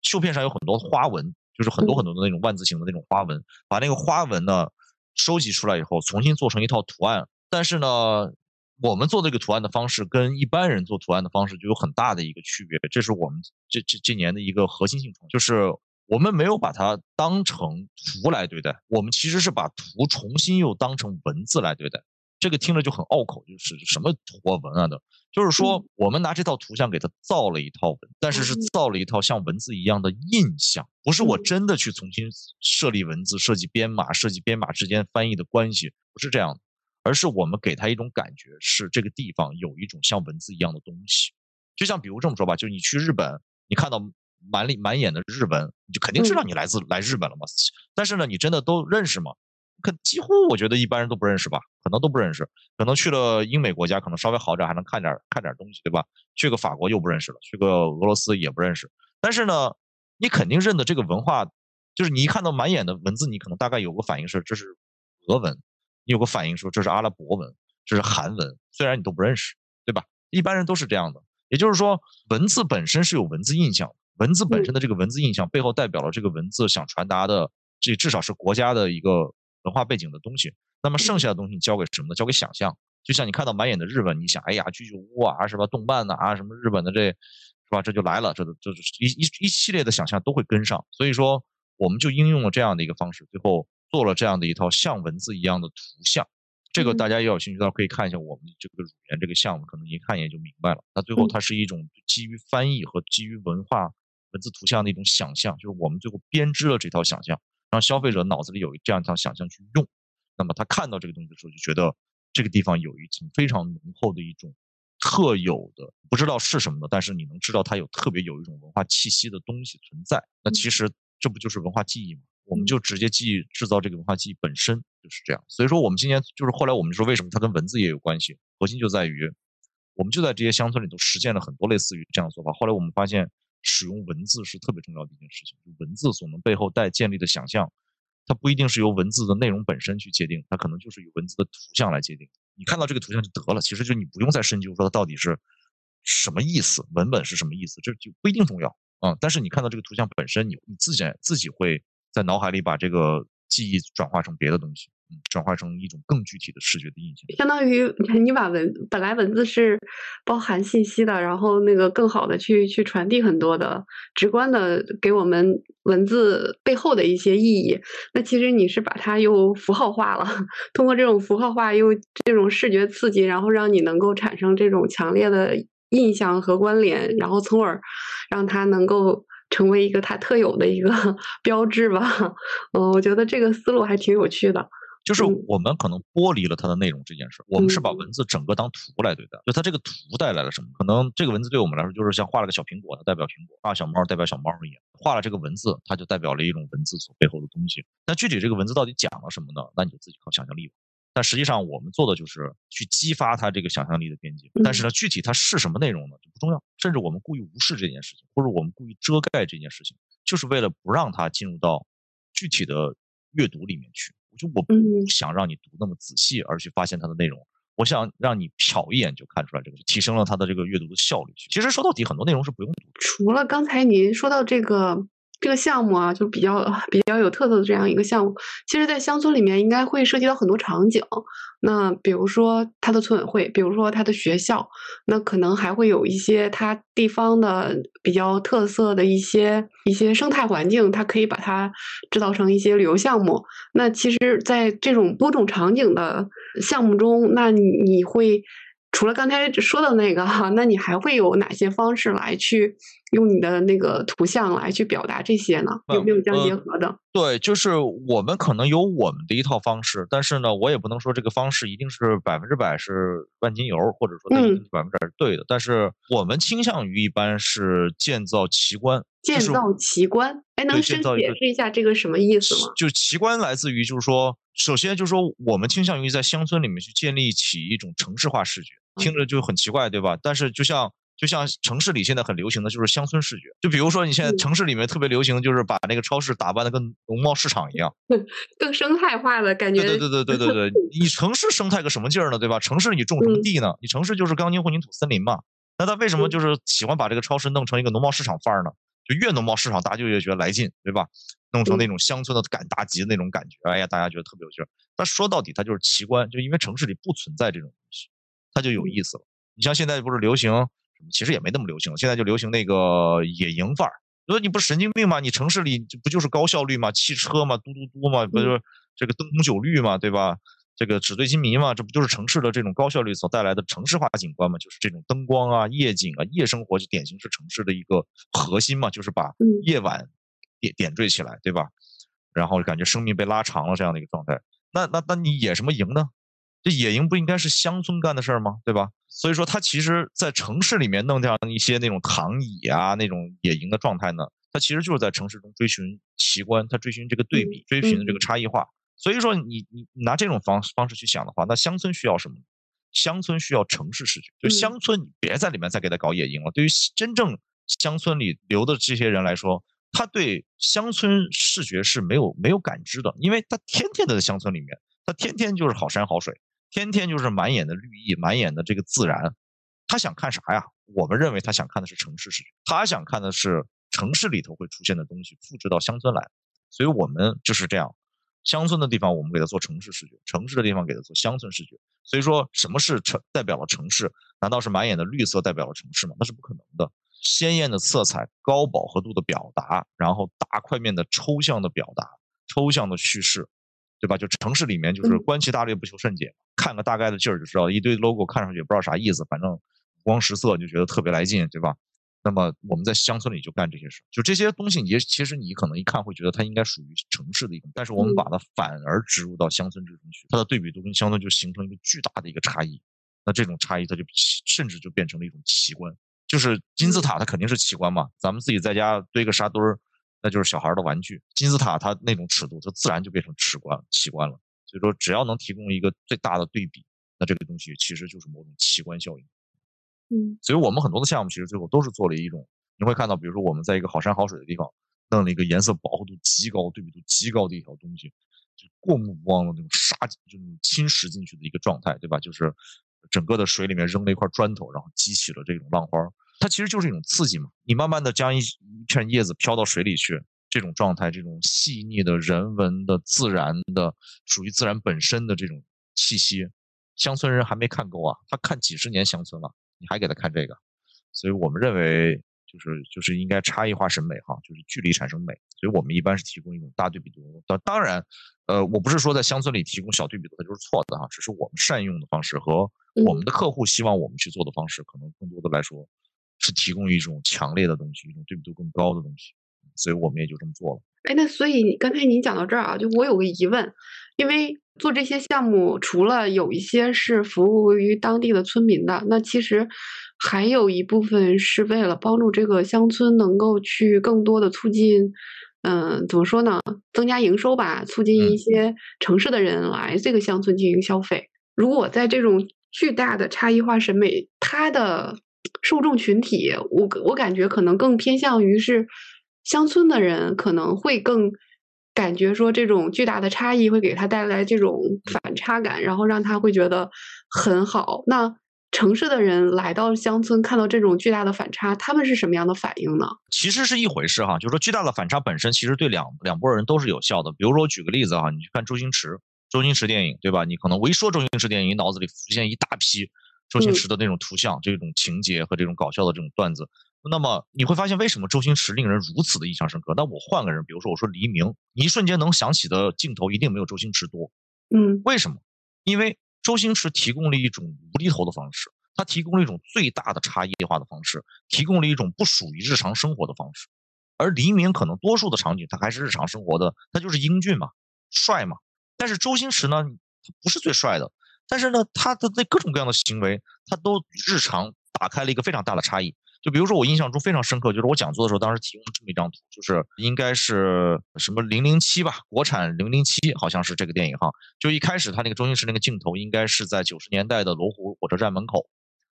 绣片上有很多花纹，就是很多很多的那种万字形的那种花纹，把那个花纹呢收集出来以后，重新做成一套图案。但是呢，我们做这个图案的方式跟一般人做图案的方式就有很大的一个区别。这是我们这这这年的一个核心性创就是我们没有把它当成图来对待，我们其实是把图重新又当成文字来对待。这个听着就很拗口，就是什么图啊文啊的，就是说我们拿这套图像给它造了一套文，但是是造了一套像文字一样的印象，不是我真的去重新设立文字、设计编码、设计编码之间翻译的关系，不是这样的。而是我们给它一种感觉，是这个地方有一种像文字一样的东西，就像比如这么说吧，就是你去日本，你看到满里满眼的日文，你就肯定知道你来自来日本了嘛。但是呢，你真的都认识吗？可几乎我觉得一般人都不认识吧，可能都不认识。可能去了英美国家，可能稍微好点，还能看点看点东西，对吧？去个法国又不认识了，去个俄罗斯也不认识。但是呢，你肯定认得这个文化，就是你一看到满眼的文字，你可能大概有个反应是这是俄文。你有个反应说这是阿拉伯文，这是韩文，虽然你都不认识，对吧？一般人都是这样的。也就是说，文字本身是有文字印象，文字本身的这个文字印象背后代表了这个文字想传达的，这至少是国家的一个文化背景的东西。那么剩下的东西你交给什么呢？交给想象。就像你看到满眼的日文，你想，哎呀，居酒屋啊，是吧？动漫呐，啊，什么日本的这，是吧？这就来了，这这一一一系列的想象都会跟上。所以说，我们就应用了这样的一个方式，最后。做了这样的一套像文字一样的图像，这个大家要有兴趣的话可以看一下我们这个乳源这个项目，可能一看也就明白了。那最后它是一种基于翻译和基于文化文字图像的一种想象，就是我们最后编织了这套想象，让消费者脑子里有这样一套想象去用。那么他看到这个东西的时候，就觉得这个地方有一层非常浓厚的一种特有的，不知道是什么的，但是你能知道它有特别有一种文化气息的东西存在。那其实这不就是文化记忆吗？我们就直接记忆制造这个文化记忆本身就是这样，所以说我们今年就是后来我们说为什么它跟文字也有关系，核心就在于我们就在这些乡村里头实践了很多类似于这样的做法。后来我们发现使用文字是特别重要的一件事情，就文字所能背后带建立的想象，它不一定是由文字的内容本身去界定，它可能就是由文字的图像来界定。你看到这个图像就得了，其实就你不用再深究说它到底是什么意思，文本是什么意思，这就不一定重要啊。但是你看到这个图像本身，你你自己自己会。在脑海里把这个记忆转化成别的东西，转化成一种更具体的视觉的印象。相当于你把文本来文字是包含信息的，然后那个更好的去去传递很多的直观的给我们文字背后的一些意义。那其实你是把它又符号化了，通过这种符号化又这种视觉刺激，然后让你能够产生这种强烈的印象和关联，然后从而让它能够。成为一个它特有的一个 标志吧，嗯，我觉得这个思路还挺有趣的。就是我们可能剥离了它的内容这件事，我们是把文字整个当图来对待。就它这个图带来了什么？可能这个文字对我们来说就是像画了个小苹果，它代表苹果；画小猫代表小猫一样。画了这个文字，它就代表了一种文字所背后的东西。那具体这个文字到底讲了什么呢？那你就自己靠想象力吧。但实际上，我们做的就是去激发他这个想象力的边界。但是呢，具体它是什么内容呢，就不重要。甚至我们故意无视这件事情，或者我们故意遮盖这件事情，就是为了不让它进入到具体的阅读里面去。我就我不想让你读那么仔细，而去发现它的内容。我想让你瞟一眼就看出来这个，提升了它的这个阅读的效率。其实说到底，很多内容是不用读的。除了刚才您说到这个。这个项目啊，就比较比较有特色的这样一个项目。其实，在乡村里面，应该会涉及到很多场景。那比如说它的村委会，比如说它的学校，那可能还会有一些它地方的比较特色的一些一些生态环境，它可以把它制造成一些旅游项目。那其实，在这种多种场景的项目中，那你会。除了刚才说的那个哈，那你还会有哪些方式来去用你的那个图像来去表达这些呢？有没有相结合的？对，就是我们可能有我们的一套方式，但是呢，我也不能说这个方式一定是百分之百是万金油，或者说它一定是百分之百是对的。但是我们倾向于一般是建造奇观。建造奇观，哎，能先解释一下这个什么意思吗？就奇观来自于，就是说，首先就是说，我们倾向于在乡村里面去建立起一种城市化视觉，听着就很奇怪，对吧？但是就像就像城市里现在很流行的就是乡村视觉，就比如说你现在城市里面特别流行的就是把那个超市打扮的跟农贸市场一样，更生态化的感觉。对对对对对对，你城市生态个什么劲儿呢？对吧？城市你种什么地呢？你城市就是钢筋混凝土森林嘛。那他为什么就是喜欢把这个超市弄成一个农贸市场范儿呢？就越农贸市场，大家就越觉得来劲，对吧？弄成那种乡村的赶大集的那种感觉，哎呀，大家觉得特别有劲儿。但说到底，它就是奇观，就因为城市里不存在这种东西，它就有意思了。你像现在不是流行，其实也没那么流行，现在就流行那个野营范儿。你说你不是神经病吗？你城市里不就是高效率吗？汽车嘛，嘟嘟嘟嘛，不就是这个灯红酒绿嘛，对吧？这个纸醉金迷嘛，这不就是城市的这种高效率所带来的城市化景观嘛？就是这种灯光啊、夜景啊、夜生活，就典型是城市的一个核心嘛，就是把夜晚点点缀起来，对吧？然后感觉生命被拉长了这样的一个状态。那那那你野什么营呢？这野营不应该是乡村干的事儿吗？对吧？所以说，它其实，在城市里面弄这样一些那种躺椅啊、那种野营的状态呢，它其实就是在城市中追寻奇观，它追寻这个对比，追寻这个差异化。所以说，你你拿这种方方式去想的话，那乡村需要什么？乡村需要城市视觉。就乡村，你别在里面再给他搞野营了。对于真正乡村里留的这些人来说，他对乡村视觉是没有没有感知的，因为他天天都在乡村里面，他天天就是好山好水，天天就是满眼的绿意，满眼的这个自然。他想看啥呀？我们认为他想看的是城市视觉，他想看的是城市里头会出现的东西复制到乡村来。所以我们就是这样。乡村的地方，我们给它做城市视觉；城市的地方，给它做乡村视觉。所以说，什么是城代表了城市？难道是满眼的绿色代表了城市吗？那是不可能的。鲜艳的色彩、高饱和度的表达，然后大块面的抽象的表达、抽象的叙事，对吧？就城市里面就是观其大略，不求甚解，看个大概的劲儿就知道，一堆 logo 看上去也不知道啥意思，反正五光十色就觉得特别来劲，对吧？那么我们在乡村里就干这些事，就这些东西，你其实你可能一看会觉得它应该属于城市的一种，但是我们把它反而植入到乡村之中去，它的对比度跟乡村就形成一个巨大的一个差异。那这种差异，它就甚至就变成了一种奇观，就是金字塔，它肯定是奇观嘛。咱们自己在家堆个沙堆儿，那就是小孩的玩具。金字塔它那种尺度，它自然就变成奇观奇观了。所以说，只要能提供一个最大的对比，那这个东西其实就是某种奇观效应。嗯，所以我们很多的项目其实最后都是做了一种，你会看到，比如说我们在一个好山好水的地方，弄了一个颜色饱和度极高、对比度极高的一条东西，就过目不忘的那种杀，就那种侵蚀进去的一个状态，对吧？就是整个的水里面扔了一块砖头，然后激起了这种浪花，它其实就是一种刺激嘛。你慢慢的将一一片叶子飘到水里去，这种状态，这种细腻的人文的、自然的、属于自然本身的这种气息，乡村人还没看够啊，他看几十年乡村了。你还给他看这个，所以我们认为就是就是应该差异化审美哈，就是距离产生美，所以我们一般是提供一种大对比度。当当然，呃，我不是说在乡村里提供小对比度它就是错的哈，只是我们善用的方式和我们的客户希望我们去做的方式，可能更多的来说是提供一种强烈的东西，一种对比度更高的东西，所以我们也就这么做了。哎，那所以刚才您讲到这儿啊，就我有个疑问，因为。做这些项目，除了有一些是服务于当地的村民的，那其实还有一部分是为了帮助这个乡村能够去更多的促进，嗯，怎么说呢？增加营收吧，促进一些城市的人来这个乡村进行消费。如果在这种巨大的差异化审美，它的受众群体，我我感觉可能更偏向于是乡村的人，可能会更。感觉说这种巨大的差异会给他带来这种反差感，然后让他会觉得很好。那城市的人来到乡村，看到这种巨大的反差，他们是什么样的反应呢？其实是一回事哈，就是说巨大的反差本身其实对两两拨人都是有效的。比如说我举个例子哈，你去看周星驰，周星驰电影对吧？你可能我一说周星驰电影，你脑子里浮现一大批周星驰的那种图像、这种情节和这种搞笑的这种段子。那么你会发现，为什么周星驰令人如此的印象深刻？那我换个人，比如说我说黎明，你一瞬间能想起的镜头一定没有周星驰多。嗯，为什么？因为周星驰提供了一种无厘头的方式，他提供了一种最大的差异化的方式，提供了一种不属于日常生活的方式。而黎明可能多数的场景，他还是日常生活的，他就是英俊嘛，帅嘛。但是周星驰呢，他不是最帅的，但是呢，他的那各种各样的行为，他都日常打开了一个非常大的差异。就比如说，我印象中非常深刻，就是我讲座的时候，当时提供了这么一张图，就是应该是什么零零七吧，国产零零七，好像是这个电影哈。就一开始他那个周星驰那个镜头，应该是在九十年代的罗湖火车站门口，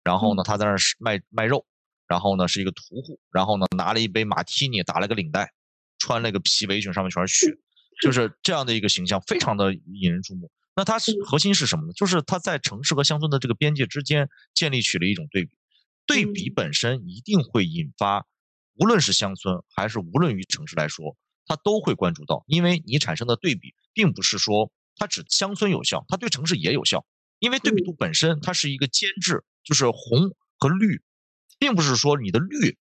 然后呢，他在那儿卖卖肉，然后呢是一个屠户，然后呢拿了一杯马提尼，打了个领带，穿了个皮围裙，上面全是血，就是这样的一个形象，非常的引人注目。那它是核心是什么呢？就是它在城市和乡村的这个边界之间建立起了一种对比。对比本身一定会引发，无论是乡村还是无论于城市来说，它都会关注到，因为你产生的对比，并不是说它只乡村有效，它对城市也有效，因为对比度本身它是一个间质，就是红和绿，并不是说你的绿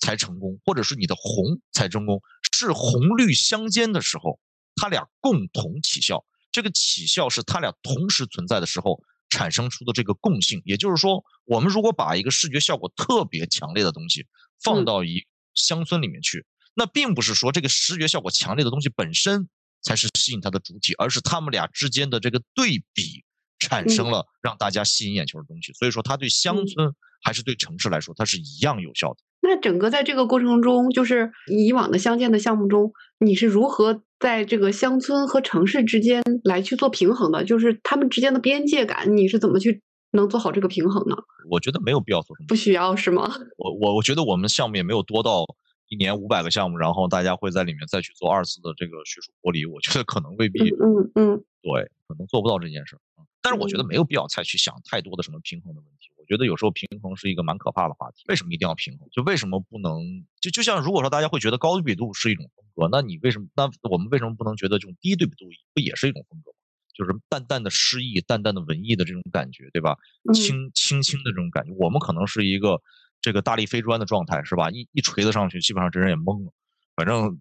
才成功，或者是你的红才成功，是红绿相间的时候，它俩共同起效。这个起效是它俩同时存在的时候产生出的这个共性。也就是说，我们如果把一个视觉效果特别强烈的东西放到一乡村里面去，那并不是说这个视觉效果强烈的东西本身才是吸引它的主体，而是他们俩之间的这个对比产生了让大家吸引眼球的东西。所以说，它对乡村还是对城市来说，它是一样有效的。那整个在这个过程中，就是以往的相见的项目中，你是如何在这个乡村和城市之间来去做平衡的？就是他们之间的边界感，你是怎么去能做好这个平衡呢？我觉得没有必要做什么，不需要是吗？我我我觉得我们项目也没有多到一年五百个项目，然后大家会在里面再去做二次的这个学术剥离，我觉得可能未必。嗯嗯，对，可能做不到这件事儿。但是我觉得没有必要再去想太多的什么平衡的问题。我觉得有时候平衡是一个蛮可怕的话题。为什么一定要平衡？就为什么不能？就就像如果说大家会觉得高对比度是一种风格，那你为什么？那我们为什么不能觉得这种低对比度不也是一种风格吗？就是淡淡的诗意、淡淡的文艺的这种感觉，对吧？轻轻轻的这种感觉。我们可能是一个这个大力飞砖的状态，是吧？一一锤子上去，基本上这人也懵了。反正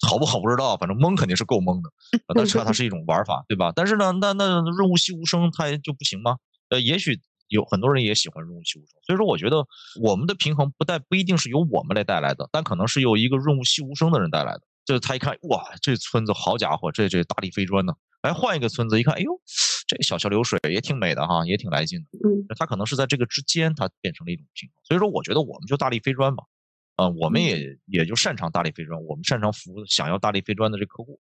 好不好不知道，反正懵肯定是够懵的。但是它是一种玩法，对吧？但是呢，那那润物细无声，它就不行吗？呃，也许。有很多人也喜欢润物细无声，所以说我觉得我们的平衡不但不一定是由我们来带来的，但可能是由一个润物细无声的人带来的。就是他一看，哇，这村子好家伙，这这大力飞砖呢，哎，换一个村子一看，哎呦，这小桥流水也挺美的哈，也挺来劲的。嗯，他可能是在这个之间，他变成了一种平衡。所以说，我觉得我们就大力飞砖吧，啊，我们也也就擅长大力飞砖，我们擅长服务想要大力飞砖的这客户。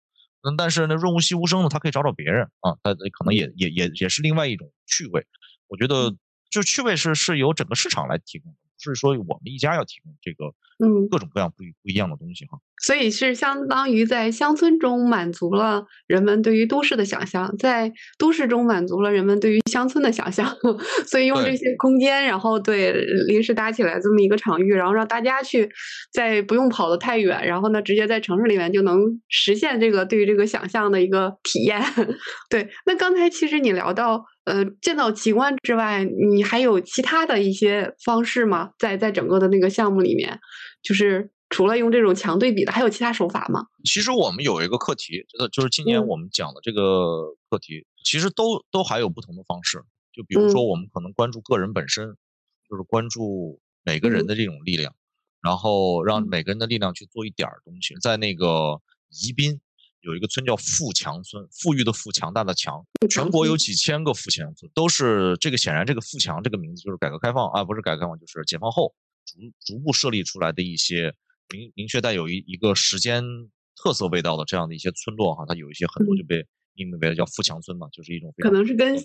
嗯，但是呢，润物细无声呢，他可以找找别人啊，他可能也也也也是另外一种趣味。我觉得，就趣味是是由整个市场来提供的，不是说我们一家要提供这个，嗯，各种各样不不一样的东西哈。所以是相当于在乡村中满足了人们对于都市的想象，在都市中满足了人们对于乡村的想象。所以用这些空间，然后对临时搭起来这么一个场域，然后让大家去在不用跑得太远，然后呢，直接在城市里面就能实现这个对于这个想象的一个体验。对，那刚才其实你聊到。呃，见到奇观之外，你还有其他的一些方式吗？在在整个的那个项目里面，就是除了用这种强对比的，还有其他手法吗？其实我们有一个课题，就是就是今年我们讲的这个课题，其实都都还有不同的方式。就比如说，我们可能关注个人本身，就是关注每个人的这种力量，然后让每个人的力量去做一点儿东西。在那个宜宾。有一个村叫富强村，富裕的富，强大的强。全国有几千个富强村，都是这个。显然，这个富强这个名字就是改革开放啊，不是改革开放，就是解放后逐逐步设立出来的一些明明确带有一一个时间特色味道的这样的一些村落哈。它有一些很多就被命名为叫富强村嘛，就是一种可能是跟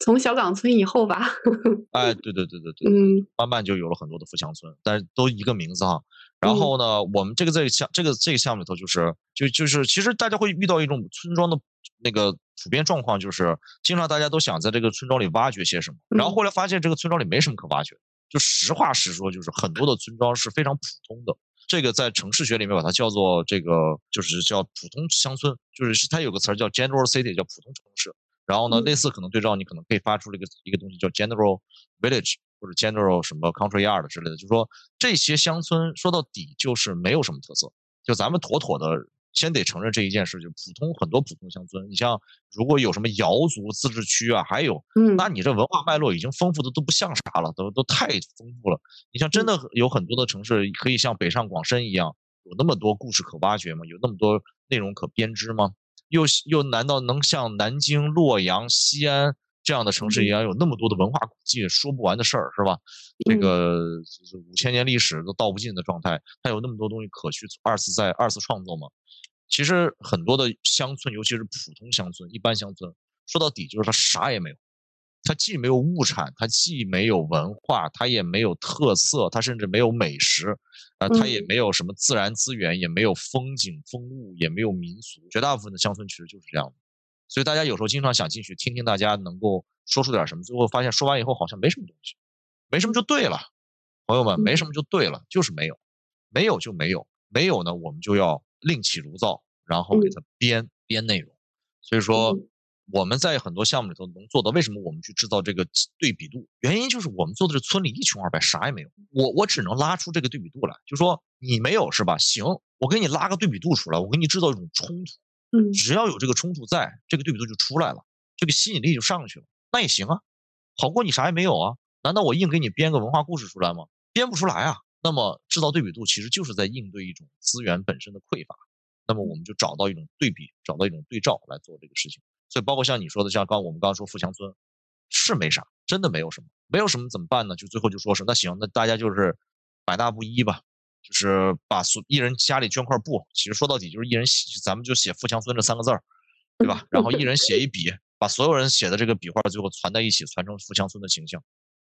从小岗村以后吧。哎，对对对对对，嗯，慢慢就有了很多的富强村，但是都一个名字哈。然后呢，我们这个这个项这个这个项目里头，就是就就是其实大家会遇到一种村庄的那个普遍状况，就是经常大家都想在这个村庄里挖掘些什么，然后后来发现这个村庄里没什么可挖掘。就实话实说，就是很多的村庄是非常普通的。这个在城市学里面把它叫做这个就是叫普通乡村，就是它有个词儿叫 general city，叫普通城市。然后呢，类似可能对照你可能可以发出了一个一个东西叫 general village。或者 general 什么 country yard 之类的，就是说这些乡村说到底就是没有什么特色。就咱们妥妥的先得承认这一件事，就普通很多普通乡村。你像如果有什么瑶族自治区啊，还有，嗯，那你这文化脉络已经丰富的都不像啥了，都都太丰富了。你像真的有很多的城市可以像北上广深一样，有那么多故事可挖掘吗？有那么多内容可编织吗？又又难道能像南京、洛阳、西安？这样的城市一样有那么多的文化古迹，说不完的事儿，是吧？这个五千年历史都道不尽的状态，它有那么多东西可去二次再二次创作吗？其实很多的乡村，尤其是普通乡村、一般乡村，说到底就是它啥也没有，它既没有物产，它既没有文化，它也没有特色，它甚至没有美食，啊，它也没有什么自然资源，也没有风景风物，也没有民俗。绝大部分的乡村其实就是这样的。所以大家有时候经常想进去听听大家能够说出点什么，最后发现说完以后好像没什么东西，没什么就对了，朋友们，没什么就对了，就是没有，没有就没有，没有呢，我们就要另起炉灶，然后给它编编内容。所以说，我们在很多项目里头能做到，为什么我们去制造这个对比度？原因就是我们做的是村里一穷二白，啥也没有。我我只能拉出这个对比度来，就说你没有是吧？行，我给你拉个对比度出来，我给你制造一种冲突。嗯，只要有这个冲突在，这个对比度就出来了，这个吸引力就上去了。那也行啊，好过你啥也没有啊。难道我硬给你编个文化故事出来吗？编不出来啊。那么制造对比度其实就是在应对一种资源本身的匮乏。那么我们就找到一种对比，找到一种对照来做这个事情。所以包括像你说的，像刚我们刚刚说富强村，是没啥，真的没有什么，没有什么怎么办呢？就最后就说是那行，那大家就是百大不一吧，就是把所一人家里捐块布，其实说到底就是一人写，咱们就写富强村这三个字儿，对吧？然后一人写一笔，把所有人写的这个笔画最后攒在一起，攒成富强村的形象，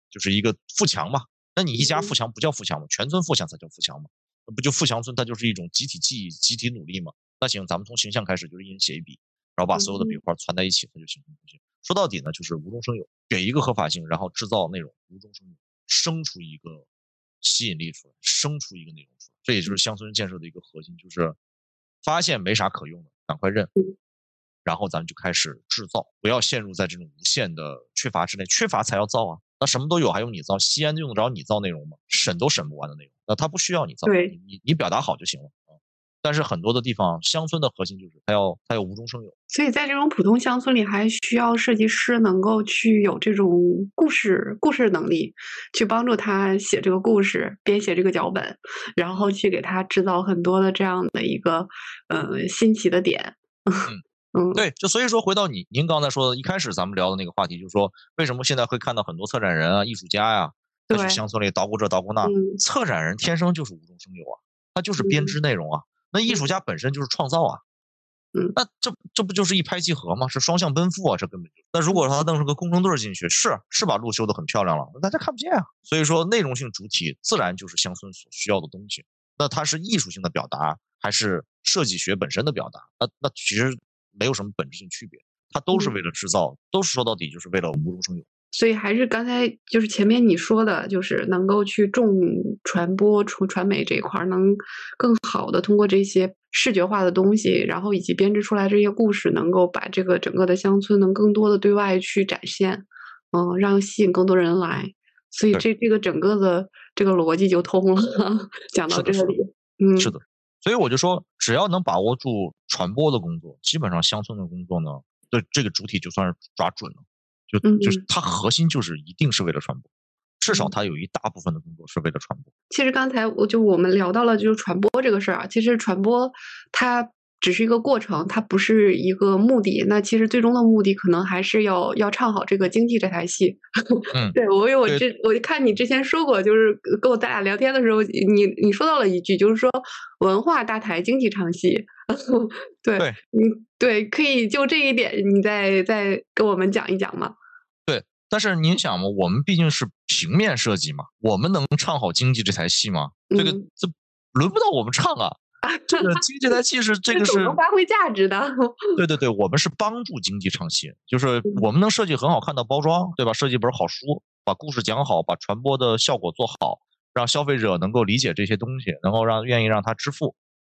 就是一个富强嘛。那你一家富强不叫富强吗？全村富强才叫富强嘛？那不就富强村，它就是一种集体记忆、集体努力嘛？那行，咱们从形象开始，就是一人写一笔，然后把所有的笔画攒在一起，它就形成东西。说到底呢，就是无中生有，给一个合法性，然后制造内容，无中生有，生出一个吸引力出来，生出一个内容出来。这也就是乡村建设的一个核心，就是发现没啥可用的，赶快认，然后咱们就开始制造，不要陷入在这种无限的缺乏之内，缺乏才要造啊。那什么都有，还用你造？西安用得着你造内容吗？审都审不完的内容，那他不需要你造，对，你你表达好就行了啊。但是很多的地方，乡村的核心就是它要它要无中生有。所以在这种普通乡村里，还需要设计师能够去有这种故事故事能力，去帮助他写这个故事，编写这个脚本，然后去给他制造很多的这样的一个呃新奇的点。嗯，对，就所以说回到你您刚才说的，一开始咱们聊的那个话题，就是说为什么现在会看到很多策展人啊、艺术家呀，在去乡村里捣鼓这捣鼓那。策展人天生就是无中生有啊，他就是编织内容啊。那艺术家本身就是创造啊。嗯，那这这不就是一拍即合吗？是双向奔赴啊，这根本就。那如果说他弄成个工程队进去，是是把路修得很漂亮了，大家看不见啊。所以说内容性主体自然就是乡村所需要的东西。那它是艺术性的表达，还是设计学本身的表达？那那其实。没有什么本质性区别，它都是为了制造，都是说到底就是为了无中生有。所以还是刚才就是前面你说的，就是能够去重传播、传传媒这一块，能更好的通过这些视觉化的东西，然后以及编织出来这些故事，能够把这个整个的乡村能更多的对外去展现，嗯，让吸引更多人来。所以这这个整个的这个逻辑就通了。讲到这里，嗯，是的。所以我就说，只要能把握住传播的工作，基本上乡村的工作呢，对这个主体就算是抓准了，就就是它核心就是一定是为了传播，至少它有一大部分的工作是为了传播。其实刚才我就我们聊到了就是传播这个事儿啊，其实传播它。只是一个过程，它不是一个目的。那其实最终的目的可能还是要要唱好这个经济这台戏。嗯，对我因为我之我看你之前说过，就是跟我咱俩聊天的时候，你你说到了一句，就是说文化大台，经济唱戏。对，嗯，对，可以就这一点，你再再跟我们讲一讲吗？对，但是您想嘛，我们毕竟是平面设计嘛，我们能唱好经济这台戏吗？这个这轮不到我们唱啊。这个经济台戏是这个是能发挥价值的。对对对，我们是帮助经济唱戏，就是我们能设计很好看的包装，对吧？设计本好书，把故事讲好，把传播的效果做好，让消费者能够理解这些东西，能够让愿意让他支付。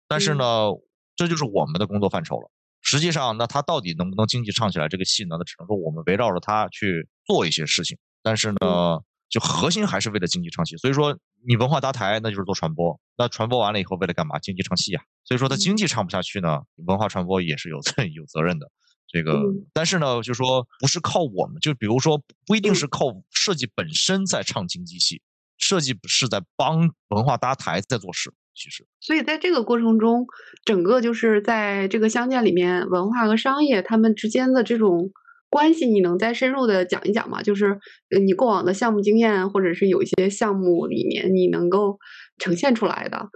但是呢，这就是我们的工作范畴了。实际上，那他到底能不能经济唱起来这个戏呢？那只能说我们围绕着他去做一些事情。但是呢。就核心还是为了经济唱戏，所以说你文化搭台那就是做传播，那传播完了以后为了干嘛？经济唱戏呀。所以说它经济唱不下去呢，文化传播也是有 有责任的。这个，但是呢，就说不是靠我们，就比如说不一定是靠设计本身在唱经济戏，设计是在帮文化搭台在做事。其实，所以在这个过程中，整个就是在这个乡建里面，文化和商业他们之间的这种。关系你能再深入的讲一讲吗？就是你过往的项目经验，或者是有一些项目里面你能够呈现出来的，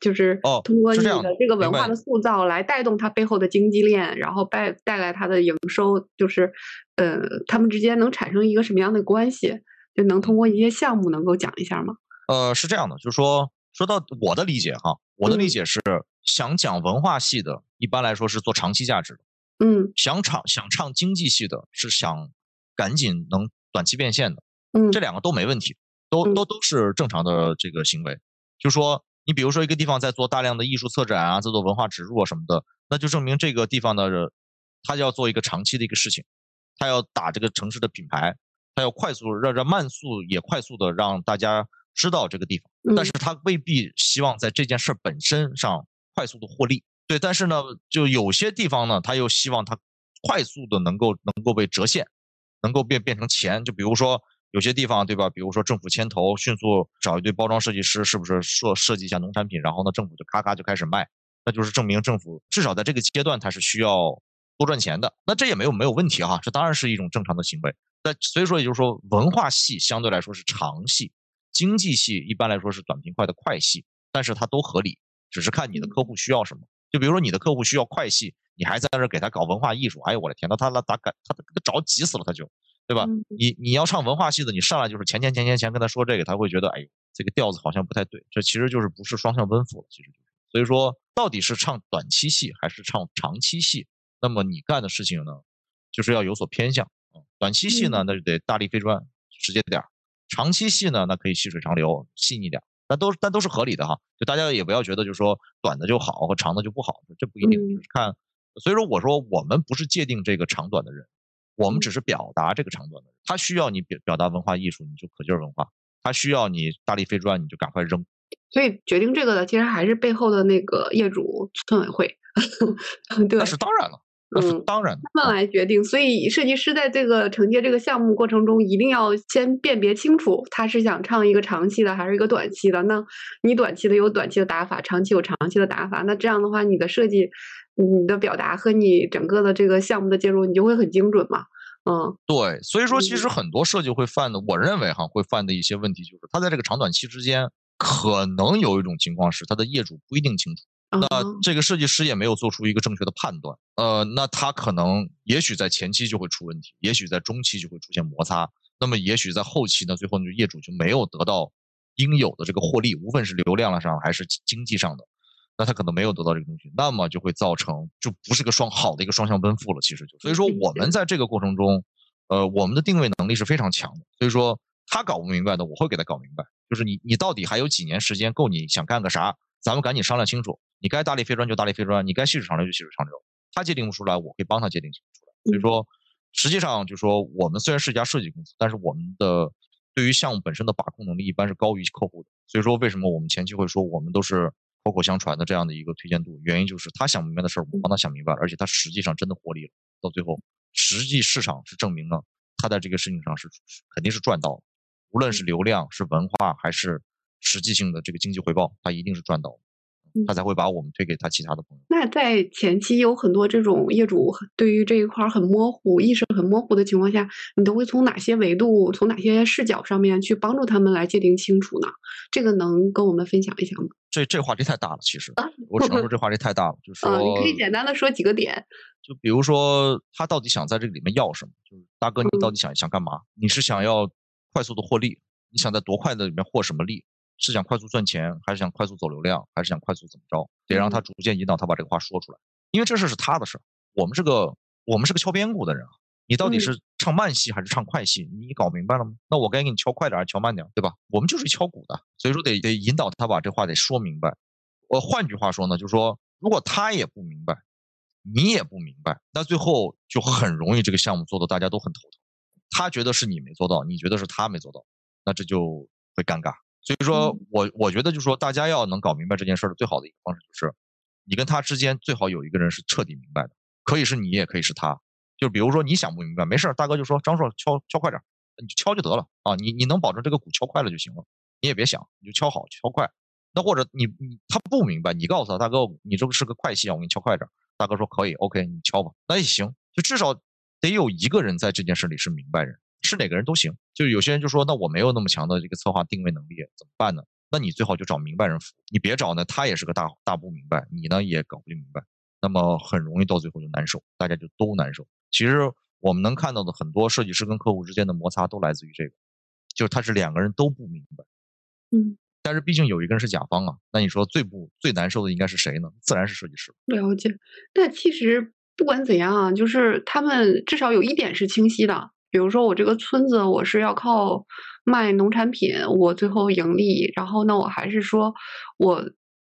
就是通过你的这个文化的塑造来带动它背后的经济链，然后带带来它的营收，就是呃，他们之间能产生一个什么样的关系？就能通过一些项目能够讲一下吗？呃，是这样的，就是说说到我的理解哈，我的理解是想讲文化系的，一般来说是做长期价值的。嗯，想唱想唱经济系的，是想赶紧能短期变现的。嗯，这两个都没问题，都都都是正常的这个行为。就说你比如说一个地方在做大量的艺术策展啊，在做文化植入啊什么的，那就证明这个地方的他要做一个长期的一个事情，他要打这个城市的品牌，他要快速让让慢速也快速的让大家知道这个地方，但是他未必希望在这件事本身上快速的获利。对，但是呢，就有些地方呢，他又希望他快速的能够能够被折现，能够变变成钱。就比如说有些地方，对吧？比如说政府牵头，迅速找一堆包装设计师，是不是设设计一下农产品，然后呢，政府就咔咔就开始卖，那就是证明政府至少在这个阶段它是需要多赚钱的。那这也没有没有问题哈，这当然是一种正常的行为。那所以说，也就是说，文化系相对来说是长系，经济系一般来说是短平快的快系，但是它都合理，只是看你的客户需要什么。就比如说你的客户需要快戏，你还在这给他搞文化艺术，哎呦我的天，那他那他他他着急死了，他就，对吧？你你要唱文化戏的，你上来就是钱钱钱钱钱跟他说这个，他会觉得哎呦这个调子好像不太对，这其实就是不是双向奔赴了，其实就是。所以说到底是唱短期戏还是唱长期戏，那么你干的事情呢，就是要有所偏向啊。短期戏呢，那就得大力飞砖，直接点儿；长期戏呢，那可以细水长流，细腻点。但都但都是合理的哈，就大家也不要觉得就是说短的就好和长的就不好，这不一定，就是看。所以说我说我们不是界定这个长短的人，我们只是表达这个长短的人。他需要你表表达文化艺术，你就可劲儿文化；他需要你大力飞砖，你就赶快扔。所以决定这个的其实还是背后的那个业主村委会，对，那是当然了。嗯，当然，他们来决定。所以设计师在这个承接这个项目过程中，一定要先辨别清楚，他是想唱一个长期的，还是一个短期的。那你短期的有短期的打法，长期有长期的打法。那这样的话，你的设计、你的表达和你整个的这个项目的介入，你就会很精准嘛。嗯，对。所以说，其实很多设计会犯的，我认为哈会犯的一些问题，就是他在这个长短期之间，可能有一种情况是，他的业主不一定清楚。那这个设计师也没有做出一个正确的判断，呃，那他可能也许在前期就会出问题，也许在中期就会出现摩擦，那么也许在后期呢，最后就业主就没有得到应有的这个获利，无论是流量上还是经济上的，那他可能没有得到这个东西，那么就会造成就不是个双好的一个双向奔赴了，其实就。所以说我们在这个过程中，呃，我们的定位能力是非常强的，所以说他搞不明白的，我会给他搞明白，就是你你到底还有几年时间够你想干个啥，咱们赶紧商量清楚。你该大力飞砖就大力飞砖，你该细水长流就细水长流。他界定不出来，我可以帮他界定出来。所以说，实际上就是说，我们虽然是一家设计公司，但是我们的对于项目本身的把控能力一般是高于客户的。所以说，为什么我们前期会说我们都是口口相传的这样的一个推荐度？原因就是他想明白的事儿，我帮他想明白了，而且他实际上真的获利了。到最后，实际市场是证明了他在这个事情上是肯定是赚到了，无论是流量、是文化还是实际性的这个经济回报，他一定是赚到了。他才会把我们推给他其他的朋友。那在前期有很多这种业主对于这一块很模糊、意识很模糊的情况下，你都会从哪些维度、从哪些视角上面去帮助他们来界定清楚呢？这个能跟我们分享一下吗？这这话题太大了，其实我只能说这话题太大了，就是 说，你可以简单的说几个点。就比如说，他到底想在这个里面要什么？就是大哥，你到底想想干嘛？你是想要快速的获利？你想在多快的里面获什么利？是想快速赚钱，还是想快速走流量，还是想快速怎么着？得让他逐渐引导他把这个话说出来，因为这事是他的事儿。我们是个我们是个敲边鼓的人啊。你到底是唱慢戏还是唱快戏？你搞明白了吗？那我该给你敲快点还是敲慢点，对吧？我们就是敲鼓的，所以说得得引导他把这话得说明白。我换句话说呢，就是说，如果他也不明白，你也不明白，那最后就很容易这个项目做的大家都很头疼。他觉得是你没做到，你觉得是他没做到，那这就会尴尬。所以说我我觉得就是说，大家要能搞明白这件事儿的最好的一个方式就是，你跟他之间最好有一个人是彻底明白的，可以是你，也可以是他。就比如说你想不明白，没事大哥就说张硕敲敲快点，你就敲就得了啊。你你能保证这个鼓敲快了就行了，你也别想，你就敲好敲快。那或者你你他不明白，你告诉他大哥，你这个是个快戏啊，我给你敲快点。大哥说可以，OK，你敲吧，那也行。就至少得有一个人在这件事里是明白人。是哪个人都行，就有些人就说，那我没有那么强的这个策划定位能力，怎么办呢？那你最好就找明白人服务，你别找呢，他也是个大大不明白，你呢也搞不明白，那么很容易到最后就难受，大家就都难受。其实我们能看到的很多设计师跟客户之间的摩擦都来自于这个，就是他是两个人都不明白，嗯，但是毕竟有一个人是甲方啊，那你说最不最难受的应该是谁呢？自然是设计师。了解，但其实不管怎样啊，就是他们至少有一点是清晰的。比如说我这个村子，我是要靠卖农产品，我最后盈利，然后呢我还是说我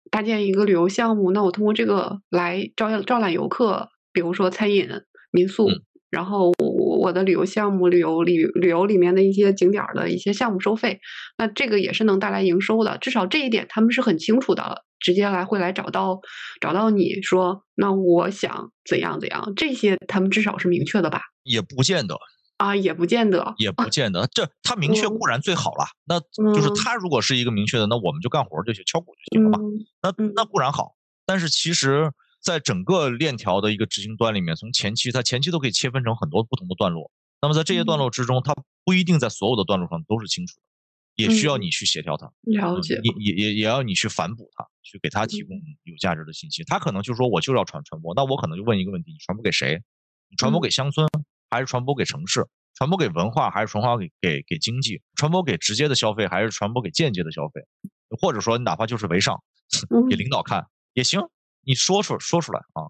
搭建一个旅游项目，那我通过这个来招招揽游客，比如说餐饮，民宿，然后我的旅游项目、旅游旅旅游里面的一些景点的一些项目收费，那这个也是能带来营收的。至少这一点他们是很清楚的，直接来会来找到找到你说，那我想怎样怎样，这些他们至少是明确的吧？也不见得。啊，也不见得，也不见得。这他明确固然最好了，那就是他如果是一个明确的，那我们就干活就行，敲鼓就行了嘛。那那固然好，但是其实在整个链条的一个执行端里面，从前期它前期都可以切分成很多不同的段落。那么在这些段落之中，它不一定在所有的段落上都是清楚的，也需要你去协调它，了解，也也也也要你去反哺它，去给他提供有价值的信息。他可能就说我就要传传播，那我可能就问一个问题：你传播给谁？你传播给乡村还是传播给城市？传播给文化还是传播给给给经济？传播给直接的消费还是传播给间接的消费？或者说你哪怕就是为上，给领导看也行。你说出说出来啊，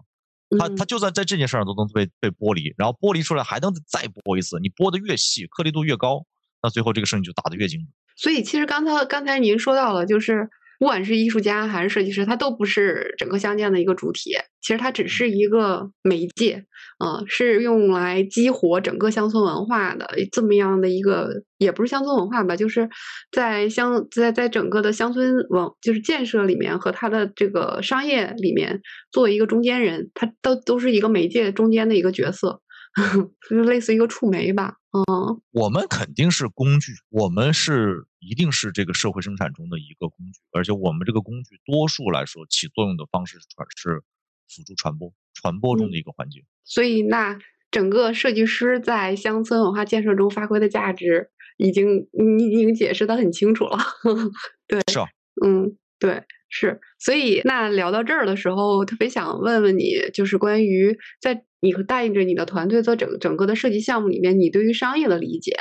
他他就算在这件事上都能被被剥离，然后剥离出来还能再剥一次。你剥的越细，颗粒度越高，那最后这个生意就打得越精准。所以其实刚才刚才您说到了，就是。不管是艺术家还是设计师，他都不是整个相见的一个主体。其实他只是一个媒介，嗯，是用来激活整个乡村文化的这么样的一个，也不是乡村文化吧，就是在乡在在整个的乡村文就是建设里面和它的这个商业里面作为一个中间人，它都都是一个媒介中间的一个角色。就是类似一个触媒吧，嗯，我们肯定是工具，我们是一定是这个社会生产中的一个工具，而且我们这个工具多数来说起作用的方式是辅助传播，传播中的一个环节。所以，那整个设计师在乡村文化建设中发挥的价值，已经你已经解释的很清楚了。对，是，嗯，对，是。所以，那聊到这儿的时候，特别想问问你，就是关于在。你带领着你的团队做整整个的设计项目里面，你对于商业的理解，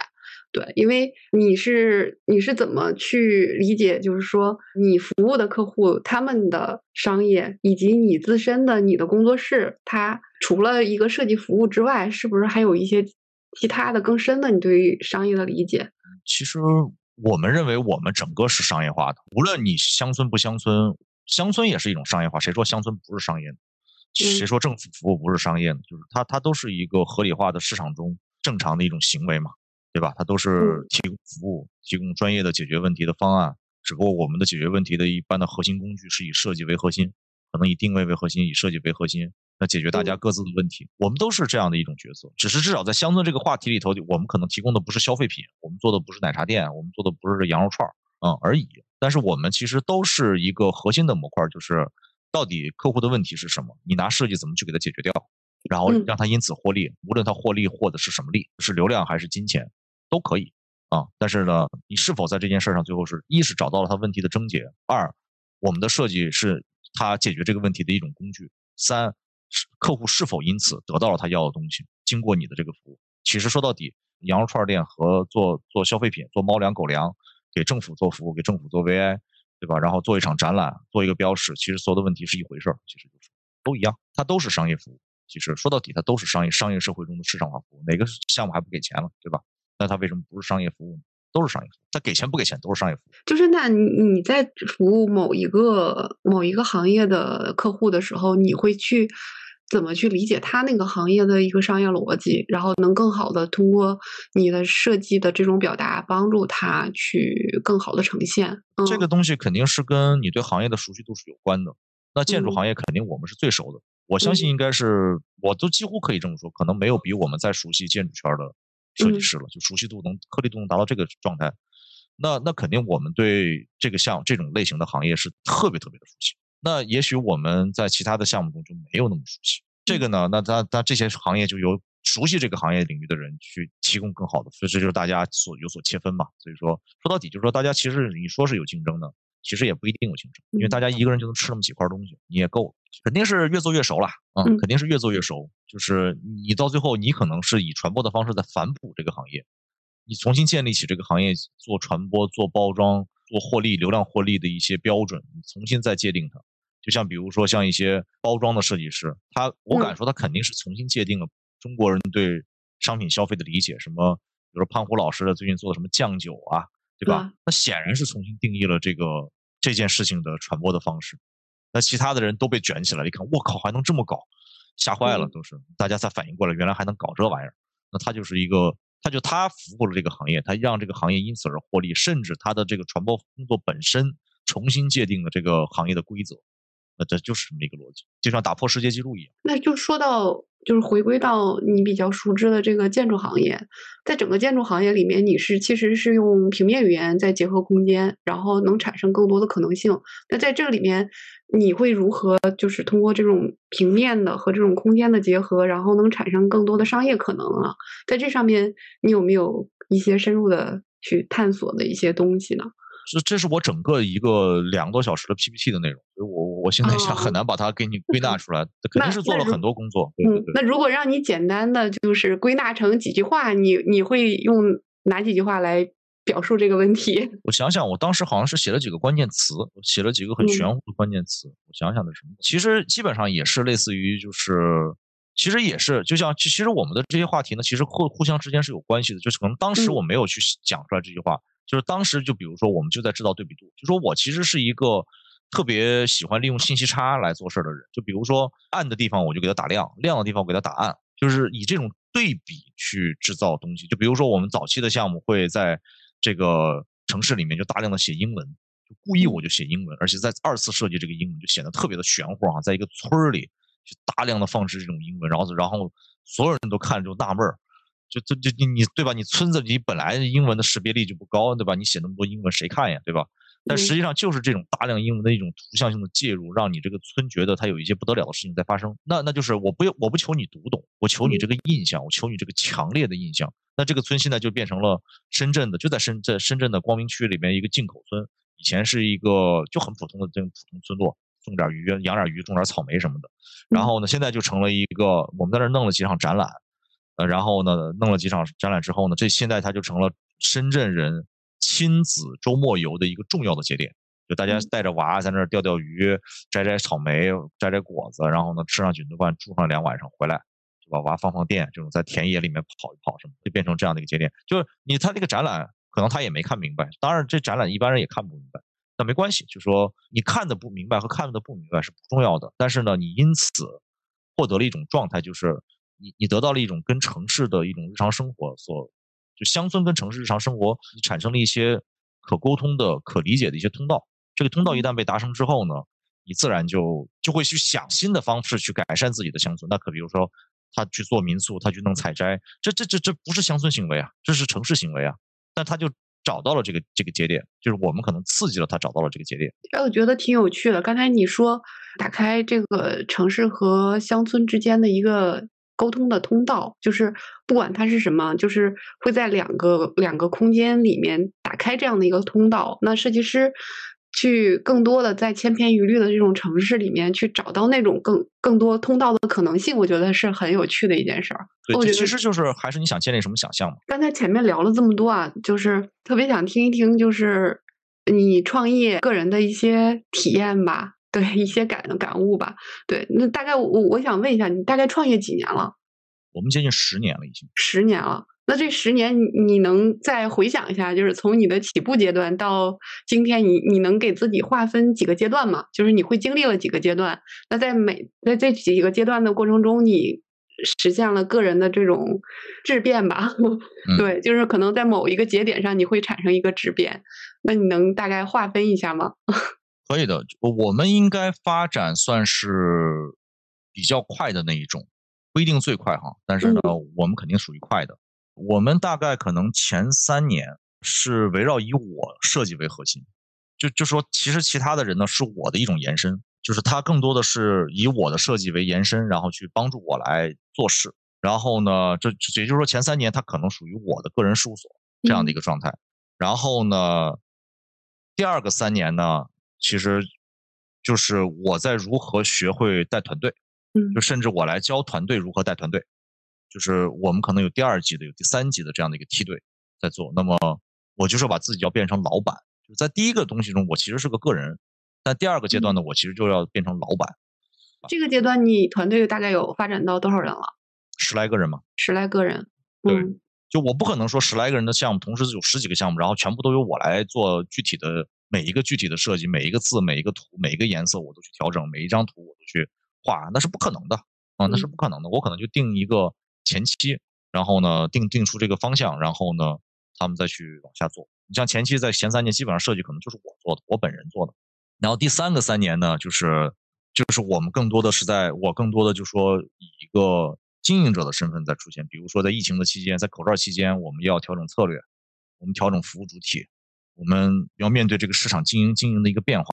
对，因为你是你是怎么去理解，就是说你服务的客户他们的商业，以及你自身的你的工作室，它除了一个设计服务之外，是不是还有一些其他的更深的你对于商业的理解？其实我们认为我们整个是商业化的，无论你乡村不乡村，乡村也是一种商业化，谁说乡村不是商业呢？谁说政府服务不是商业呢？就是它，它都是一个合理化的市场中正常的一种行为嘛，对吧？它都是提供服务、提供专业的解决问题的方案。只不过我们的解决问题的一般的核心工具是以设计为核心，可能以定位为核心，以设计为核心，那解决大家各自的问题。我们都是这样的一种角色，只是至少在乡村这个话题里头，我们可能提供的不是消费品，我们做的不是奶茶店，我们做的不是羊肉串儿，嗯而已。但是我们其实都是一个核心的模块，就是。到底客户的问题是什么？你拿设计怎么去给他解决掉，然后让他因此获利，无论他获利获的是什么利，是流量还是金钱，都可以啊。但是呢，你是否在这件事上最后是一是找到了他问题的症结，二我们的设计是他解决这个问题的一种工具，三是客户是否因此得到了他要的东西，经过你的这个服务。其实说到底，羊肉串店和做做消费品、做猫粮、狗粮，给政府做服务，给政府做 VI。对吧？然后做一场展览，做一个标识，其实所有的问题是一回事儿，其实就是都一样，它都是商业服务。其实说到底，它都是商业商业社会中的市场化服务。哪个项目还不给钱了，对吧？那它为什么不是商业服务呢？都是商业服务，他给钱不给钱都是商业服务。就是那你在服务某一个某一个行业的客户的时候，你会去。怎么去理解他那个行业的一个商业逻辑，然后能更好的通过你的设计的这种表达，帮助他去更好的呈现。这个东西肯定是跟你对行业的熟悉度是有关的。那建筑行业肯定我们是最熟的，我相信应该是我都几乎可以这么说，可能没有比我们再熟悉建筑圈的设计师了，就熟悉度能颗粒度能达到这个状态。那那肯定我们对这个项这种类型的行业是特别特别的熟悉。那也许我们在其他的项目中就没有那么熟悉这个呢？那他他这些行业就由熟悉这个行业领域的人去提供更好的，所以这就是大家所有所切分嘛。所以说说到底就是说，大家其实你说是有竞争的，其实也不一定有竞争，因为大家一个人就能吃那么几块东西，你也够了。肯定是越做越熟了啊，肯定是越做越熟。就是你到最后，你可能是以传播的方式在反哺这个行业，你重新建立起这个行业做传播、做包装。做获利、流量获利的一些标准，重新再界定它。就像比如说，像一些包装的设计师，他我敢说，他肯定是重新界定了中国人对商品消费的理解。什么，比如说胖虎老师的最近做的什么酱酒啊，对吧？那显然是重新定义了这个这件事情的传播的方式。那其他的人都被卷起来，一看，我靠，还能这么搞？吓坏了，都是大家才反应过来，原来还能搞这玩意儿。那他就是一个，他就他服务了这个行业，他让这个行业因此而获利，甚至他的这个传播工作本身重新界定了这个行业的规则。那这就是这么一个逻辑，就像打破世界纪录一样。那就说到，就是回归到你比较熟知的这个建筑行业，在整个建筑行业里面，你是其实是用平面语言在结合空间，然后能产生更多的可能性。那在这里面，你会如何就是通过这种平面的和这种空间的结合，然后能产生更多的商业可能啊？在这上面，你有没有一些深入的去探索的一些东西呢？这这是我整个一个两个多小时的 PPT 的内容，所以我我现在想很难把它给你归纳出来，肯定是做了很多工作。嗯，那如果让你简单的就是归纳成几句话，你你会用哪几句话来表述这个问题？我想想，我当时好像是写了几个关键词，写了几个很玄乎的关键词。我想想的什么？其实基本上也是类似于，就是其实也是，就像其实我们的这些话题呢，其实互互相之间是有关系的，就是可能当时我没有去讲出来这句话。就是当时就比如说，我们就在制造对比度。就说我其实是一个特别喜欢利用信息差来做事的人。就比如说暗的地方，我就给它打亮；亮的地方，我给它打暗。就是以这种对比去制造东西。就比如说我们早期的项目会在这个城市里面就大量的写英文，就故意我就写英文，而且在二次设计这个英文就显得特别的玄乎啊。在一个村儿里，去大量的放置这种英文，然后然后所有人都看着就纳闷儿。就就就你你对吧？你村子里本来英文的识别力就不高，对吧？你写那么多英文谁看呀，对吧？但实际上就是这种大量英文的一种图像性的介入，让你这个村觉得它有一些不得了的事情在发生。那那就是我不我不求你读懂，我求你这个印象，我求你这个强烈的印象。那这个村现在就变成了深圳的，就在深在深圳的光明区里面一个进口村。以前是一个就很普通的这种普通村落，种点鱼养点鱼，种点草莓什么的。然后呢，现在就成了一个我们在那弄了几场展览。呃，然后呢，弄了几场展览之后呢，这现在它就成了深圳人亲子周末游的一个重要的节点。就大家带着娃在那儿钓钓鱼、摘摘草莓、摘摘果子，然后呢吃上几顿饭，住上两晚上回来，就把娃放放电，这种在田野里面跑一跑什么，就变成这样的一个节点。就是你他这个展览，可能他也没看明白。当然，这展览一般人也看不明白，但没关系，就说你看的不明白和看的不明白是不重要的。但是呢，你因此获得了一种状态，就是。你你得到了一种跟城市的一种日常生活所，就乡村跟城市日常生活，产生了一些可沟通的、可理解的一些通道。这个通道一旦被达成之后呢，你自然就就会去想新的方式去改善自己的乡村。那可比如说，他去做民宿，他去弄采摘，这这这这不是乡村行为啊，这是城市行为啊。但他就找到了这个这个节点，就是我们可能刺激了他找到了这个节点。哎，我觉得挺有趣的。刚才你说打开这个城市和乡村之间的一个。沟通的通道，就是不管它是什么，就是会在两个两个空间里面打开这样的一个通道。那设计师去更多的在千篇一律的这种城市里面去找到那种更更多通道的可能性，我觉得是很有趣的一件事儿。对，其实就是还是你想建立什么想象嘛。刚才前面聊了这么多啊，就是特别想听一听，就是你创业个人的一些体验吧。对一些感感悟吧，对，那大概我我想问一下，你大概创业几年了？我们接近十年了，已经十年了。那这十年，你能再回想一下，就是从你的起步阶段到今天，你你能给自己划分几个阶段吗？就是你会经历了几个阶段？那在每在这几个阶段的过程中，你实现了个人的这种质变吧？对，就是可能在某一个节点上，你会产生一个质变。那你能大概划分一下吗？可以的，我们应该发展算是比较快的那一种，不一定最快哈，但是呢，我们肯定属于快的。我们大概可能前三年是围绕以我设计为核心，就就说其实其他的人呢是我的一种延伸，就是他更多的是以我的设计为延伸，然后去帮助我来做事。然后呢，这也就是说前三年他可能属于我的个人事务所这样的一个状态。然后呢，第二个三年呢。其实，就是我在如何学会带团队，嗯，就甚至我来教团队如何带团队，就是我们可能有第二级的，有第三级的这样的一个梯队在做。那么我就是把自己要变成老板，就在第一个东西中，我其实是个个人，但第二个阶段呢，我其实就要变成老板。这个阶段你团队大概有发展到多少人了？十来个人嘛。十来个人。对，就我不可能说十来个人的项目同时有十几个项目，然后全部都由我来做具体的。每一个具体的设计，每一个字，每一个图，每一个颜色，我都去调整；每一张图我都去画，那是不可能的。啊，那是不可能的。我可能就定一个前期，然后呢定定出这个方向，然后呢他们再去往下做。你像前期在前三年，基本上设计可能就是我做的，我本人做的。然后第三个三年呢，就是就是我们更多的是在我更多的就说以一个经营者的身份在出现。比如说在疫情的期间，在口罩期间，我们要调整策略，我们调整服务主体，我们要面对这个市场经营经营的一个变化，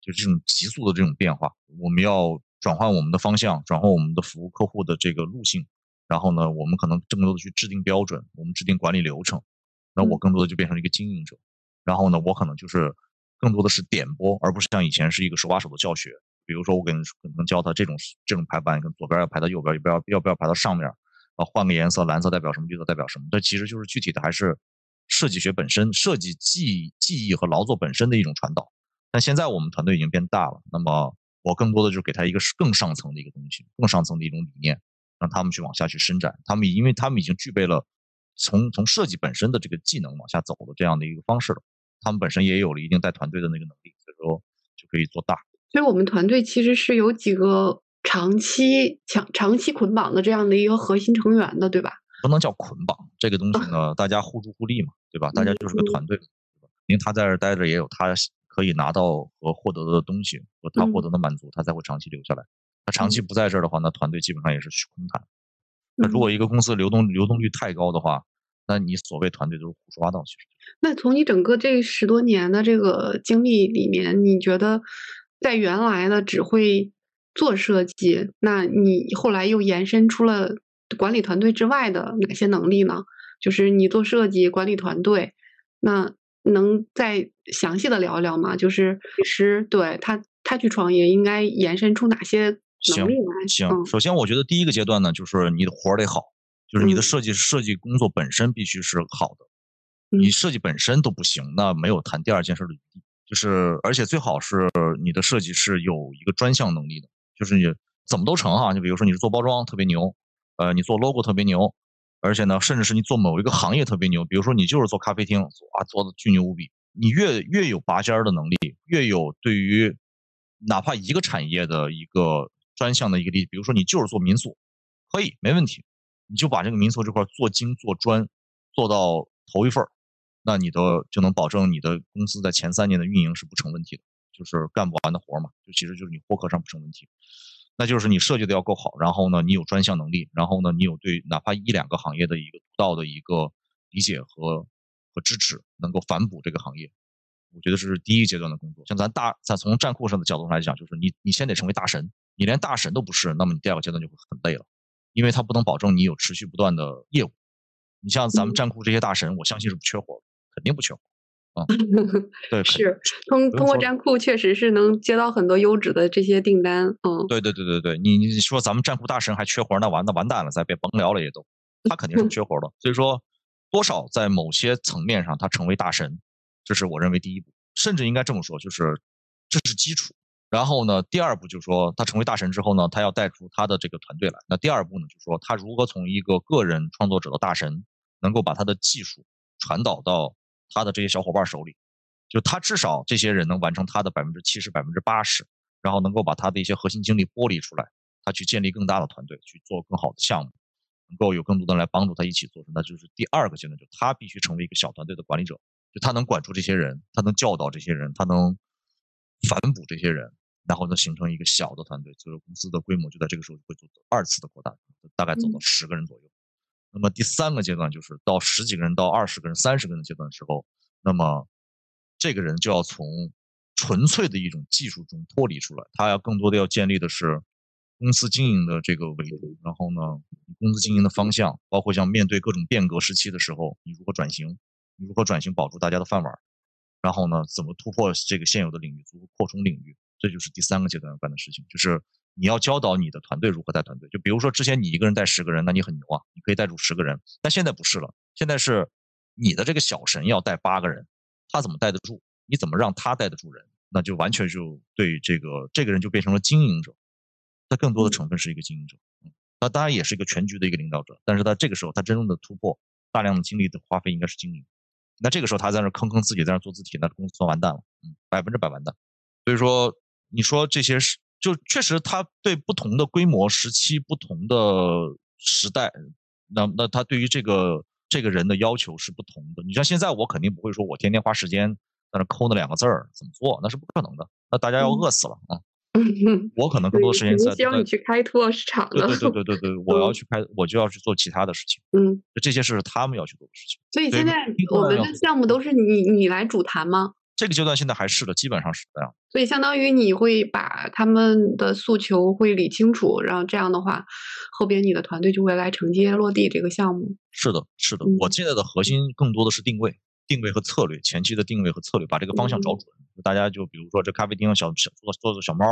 就这种急速的这种变化，我们要转换我们的方向，转换我们的服务客户的这个路径。然后呢，我们可能更多的去制定标准，我们制定管理流程。那我更多的就变成了一个经营者，然后呢，我可能就是更多的是点拨，而不是像以前是一个手把手的教学。比如说，我跟可能教他这种这种排版，跟左边要排到右边，要不要要不要排到上面？啊，换个颜色，蓝色代表什么，绿色代表什么？这其实就是具体的，还是设计学本身、设计技技艺和劳作本身的一种传导。但现在我们团队已经变大了，那么我更多的就是给他一个更上层的一个东西，更上层的一种理念，让他们去往下去伸展。他们因为他们已经具备了。从从设计本身的这个技能往下走的这样的一个方式了，他们本身也有了一定带团队的那个能力，所以说就可以做大。所以我们团队其实是有几个长期长长期捆绑的这样的一个核心成员的，对吧？不能叫捆绑，这个东西呢，大家互助互利嘛，对吧？大家就是个团队，因为他在这待着也有他可以拿到和获得的东西，和他获得的满足，他才会长期留下来。他长期不在这儿的话，那团队基本上也是虚空谈。那如果一个公司流动流动率太高的话，那你所谓团队都是胡说八道。其实，那从你整个这十多年的这个经历里面，你觉得在原来的只会做设计，那你后来又延伸出了管理团队之外的哪些能力呢？就是你做设计管理团队，那能再详细的聊一聊吗？就是其实对他他去创业应该延伸出哪些？行行，首先我觉得第一个阶段呢，就是你的活儿得好，就是你的设计设计工作本身必须是好的，你设计本身都不行，那没有谈第二件事的余地。就是而且最好是你的设计是有一个专项能力的，就是你怎么都成哈。就比如说你是做包装特别牛，呃，你做 logo 特别牛，而且呢，甚至是你做某一个行业特别牛，比如说你就是做咖啡厅，哇，做的巨牛无比。你越越有拔尖儿的能力，越有对于哪怕一个产业的一个。专项的一个力，比如说你就是做民宿，可以没问题，你就把这个民宿这块做精做专，做到头一份儿，那你的就能保证你的公司在前三年的运营是不成问题的，就是干不完的活嘛，就其实就是你获客上不成问题，那就是你设计的要够好，然后呢你有专项能力，然后呢你有对哪怕一两个行业的一个独到的一个理解和和支持，能够反哺这个行业，我觉得这是第一阶段的工作。像咱大咱从站库上的角度上来讲，就是你你先得成为大神。你连大神都不是，那么你第二个阶段就会很累了，因为他不能保证你有持续不断的业务。你像咱们站库这些大神，我相信是不缺活，肯定不缺活。啊，对，是通通过站库确实是能接到很多优质的这些订单。嗯，对对对对对，你你说咱们站库大神还缺活，那完那完蛋了，再别甭聊了也都，他肯定是缺活的。所以说，多少在某些层面上他成为大神，这是我认为第一步，甚至应该这么说，就是这是基础。然后呢，第二步就是说，他成为大神之后呢，他要带出他的这个团队来。那第二步呢，就是说，他如何从一个个人创作者的大神，能够把他的技术传导到他的这些小伙伴手里，就他至少这些人能完成他的百分之七十、百分之八十，然后能够把他的一些核心精力剥离出来，他去建立更大的团队，去做更好的项目，能够有更多的人来帮助他一起做。那就是第二个阶段，就他必须成为一个小团队的管理者，就他能管住这些人，他能教导这些人，他能反哺这些人。然后呢，形成一个小的团队，就是公司的规模就在这个时候会做二次的扩大，大概走到十个人左右。那么第三个阶段就是到十几个人到二十个人、三十个人的阶段的时候，那么这个人就要从纯粹的一种技术中脱离出来，他要更多的要建立的是公司经营的这个维度。然后呢，公司经营的方向，包括像面对各种变革时期的时候，你如何转型，你如何转型保住大家的饭碗，然后呢，怎么突破这个现有的领域，如何扩充领域。这就是第三个阶段要干的事情，就是你要教导你的团队如何带团队。就比如说之前你一个人带十个人，那你很牛啊，你可以带住十个人。但现在不是了，现在是你的这个小神要带八个人，他怎么带得住？你怎么让他带得住人？那就完全就对这个这个人就变成了经营者，他更多的成分是一个经营者。嗯，他当然也是一个全局的一个领导者，但是他这个时候他真正的突破，大量的精力的花费应该是经营。那这个时候他在那坑坑自己在那做字体，那公司算完蛋了，嗯，百分之百完蛋。所以说。你说这些是就确实他对不同的规模、时期、不同的时代，那那他对于这个这个人的要求是不同的。你像现在，我肯定不会说我天天花时间在那抠那两个字儿怎么做，那是不可能的。那大家要饿死了啊！我可能更多的时间在希望你去开拓市场对对对对对对，我要去开，我就要去做其他的事情。嗯，这些是他们要去做的事情。所以现在我们的项目都是你你来主谈吗？这个阶段现在还是的，基本上是这样。所以相当于你会把他们的诉求会理清楚，然后这样的话，后边你的团队就会来承接落地这个项目。是的，是的，我现在的核心更多的是定位、定位和策略，前期的定位和策略，把这个方向找准。大家就比如说这咖啡厅小小做做做小猫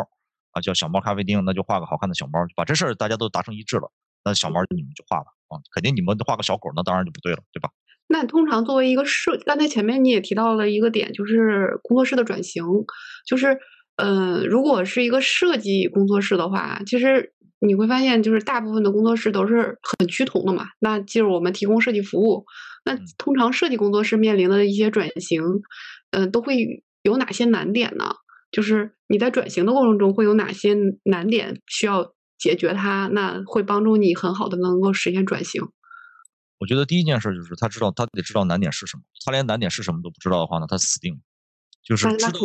啊，叫小猫咖啡厅，那就画个好看的小猫，把这事儿大家都达成一致了。那小猫你们就画吧啊，肯定你们画个小狗，那当然就不对了，对吧？那通常作为一个设，刚才前面你也提到了一个点，就是工作室的转型，就是，呃，如果是一个设计工作室的话，其实你会发现，就是大部分的工作室都是很趋同的嘛。那就是我们提供设计服务，那通常设计工作室面临的一些转型，嗯，都会有哪些难点呢？就是你在转型的过程中会有哪些难点需要解决它？那会帮助你很好的能够实现转型。我觉得第一件事就是他知道，他得知道难点是什么。他连难点是什么都不知道的话呢，他死定了。就是知道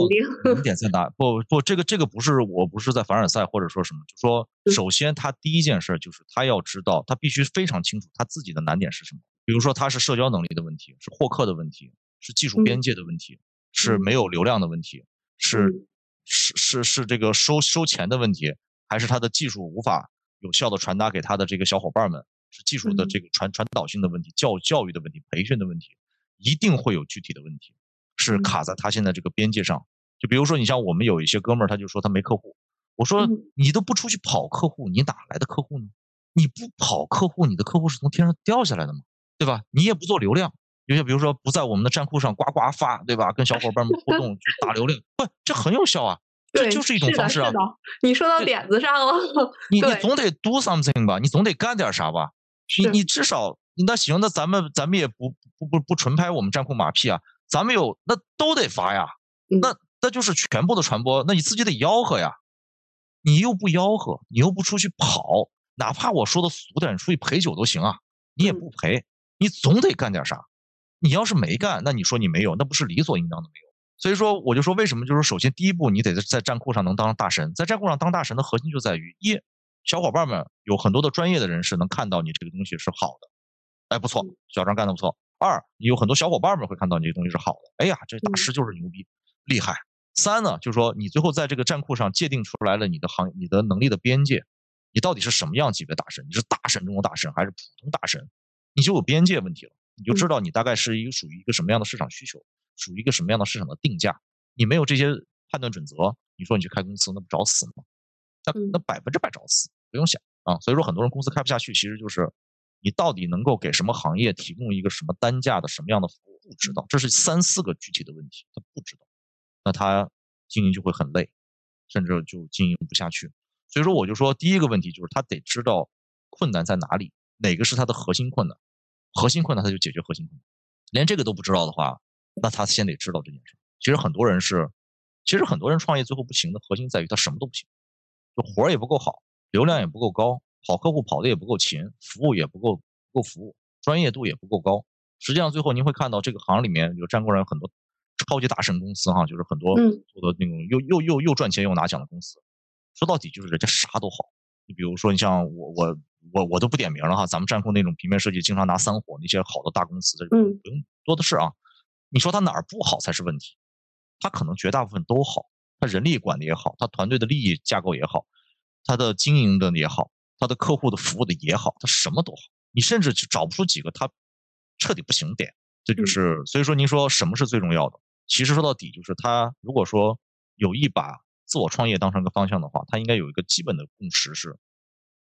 难点在哪。不不，这个这个不是，我不是在凡尔赛或者说什么。就说首先他第一件事就是他要知道，他必须非常清楚他自己的难点是什么。比如说他是社交能力的问题，是获客的问题，是技术边界的问题，是没有流量的问题，是是是是这个收收钱的问题，还是他的技术无法有效的传达给他的这个小伙伴们。是技术的这个传传导性的问题，教教育的问题，培训的问题，一定会有具体的问题，是卡在他现在这个边界上。就比如说，你像我们有一些哥们儿，他就说他没客户。我说你都不出去跑客户，你哪来的客户呢？你不跑客户，你的客户是从天上掉下来的吗？对吧？你也不做流量，有些比如说不在我们的站库上呱呱发，对吧？跟小伙伴们互动去打流量，不，这很有效啊。这就是一种方式啊。你说到点子上了。你你总得 do something 吧？你总得干点啥吧？你你至少你那行，那咱们咱们也不不不不纯拍我们站库马屁啊，咱们有那都得发呀，那那就是全部的传播，那你自己得吆喝呀，你又不吆喝，你又不出去跑，哪怕我说的俗点，出去陪酒都行啊，你也不陪，你总得干点啥，你要是没干，那你说你没有，那不是理所应当的没有，所以说我就说为什么就是首先第一步你得在站库上能当大神，在站库上当大神的核心就在于一。小伙伴们有很多的专业的人士能看到你这个东西是好的，哎，不错，小张干的不错。二，你有很多小伙伴们会看到你这个东西是好的，哎呀，这大师就是牛逼，厉害。三呢，就是说你最后在这个站库上界定出来了你的行你的能力的边界，你到底是什么样级别大神？你是大神中的大神还是普通大神？你就有边界问题了，你就知道你大概是一个属于一个什么样的市场需求，属于一个什么样的市场的定价。你没有这些判断准则，你说你去开公司，那不找死吗？那那百分之百找死。不用想啊，所以说很多人公司开不下去，其实就是你到底能够给什么行业提供一个什么单价的什么样的服务，不知道，这是三四个具体的问题，他不知道，那他经营就会很累，甚至就经营不下去。所以说我就说第一个问题就是他得知道困难在哪里，哪个是他的核心困难，核心困难他就解决核心困难，连这个都不知道的话，那他先得知道这件事。其实很多人是，其实很多人创业最后不行的核心在于他什么都不行，就活儿也不够好。流量也不够高，跑客户跑的也不够勤，服务也不够够服务，专业度也不够高。实际上，最后您会看到这个行里面有站过人很多超级大神公司哈，就是很多做的那种又又又又赚钱又拿奖的公司。说到底就是人家啥都好。你比如说，你像我我我我都不点名了哈，咱们站库那种平面设计经常拿三火那些好的大公司，嗯，不用多的是啊。你说他哪儿不好才是问题，他可能绝大部分都好，他人力管的也好，他团队的利益架构也好。他的经营的也好，他的客户的服务的也好，他什么都好，你甚至就找不出几个他彻底不行点。这就是所以说，您说什么是最重要的？其实说到底，就是他如果说有意把自我创业当成一个方向的话，他应该有一个基本的共识是，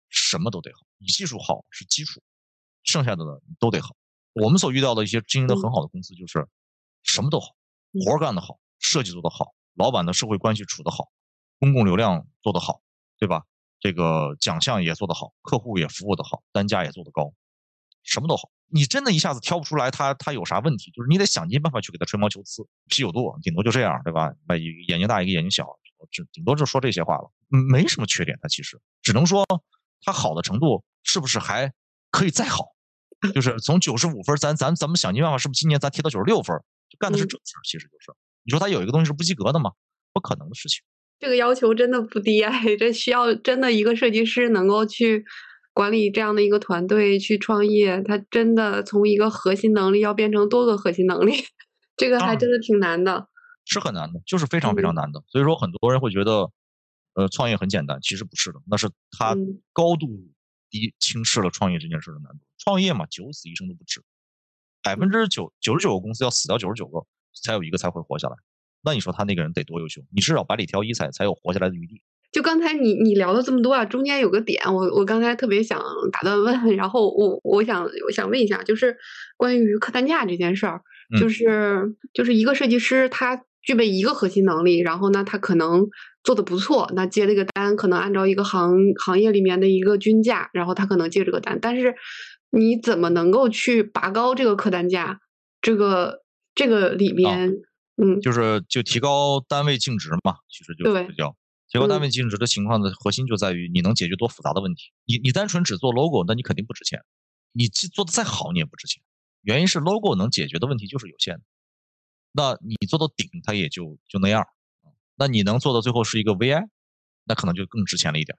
什么都得好，你技术好是基础，剩下的呢都得好。我们所遇到的一些经营的很好的公司，就是什么都好，活干得好，设计做得好，老板的社会关系处得好，公共流量做得好。对吧？这个奖项也做得好，客户也服务得好，单价也做得高，什么都好。你真的一下子挑不出来他他有啥问题，就是你得想尽办法去给他吹毛求疵。啤酒肚顶多就这样，对吧？把眼睛大一个眼睛小，只顶多就说这些话了，没什么缺点。他其实只能说他好的程度是不是还可以再好？就是从九十五分，咱咱咱们想尽办法，是不是今年咱提到九十六分？就干的是这事儿，其实就是你说他有一个东西是不及格的吗？不可能的事情。这个要求真的不低哎，这需要真的一个设计师能够去管理这样的一个团队去创业，他真的从一个核心能力要变成多个核心能力，这个还真的挺难的。是很难的，就是非常非常难的。所以说，很多人会觉得，呃，创业很简单，其实不是的，那是他高度低轻视了创业这件事的难度。创业嘛，九死一生都不止，百分之九九十九个公司要死掉九十九个，才有一个才会活下来。那你说他那个人得多优秀？你至少百里挑一才才有活下来的余地。就刚才你你聊了这么多啊，中间有个点，我我刚才特别想打断问，然后我我想我想问一下，就是关于客单价这件事儿，就是就是一个设计师他。具备一个核心能力，然后呢，他可能做的不错，那接这个单可能按照一个行行业里面的一个均价，然后他可能接这个单。但是你怎么能够去拔高这个客单价？这个这个里面，嗯，就是就提高单位净值嘛，其实就是叫提高单位净值的情况的核心就在于你能解决多复杂的问题。你你单纯只做 logo，那你肯定不值钱。你做的再好，你也不值钱。原因是 logo 能解决的问题就是有限的。那你做到顶，它也就就那样那你能做到最后是一个 VI，那可能就更值钱了一点。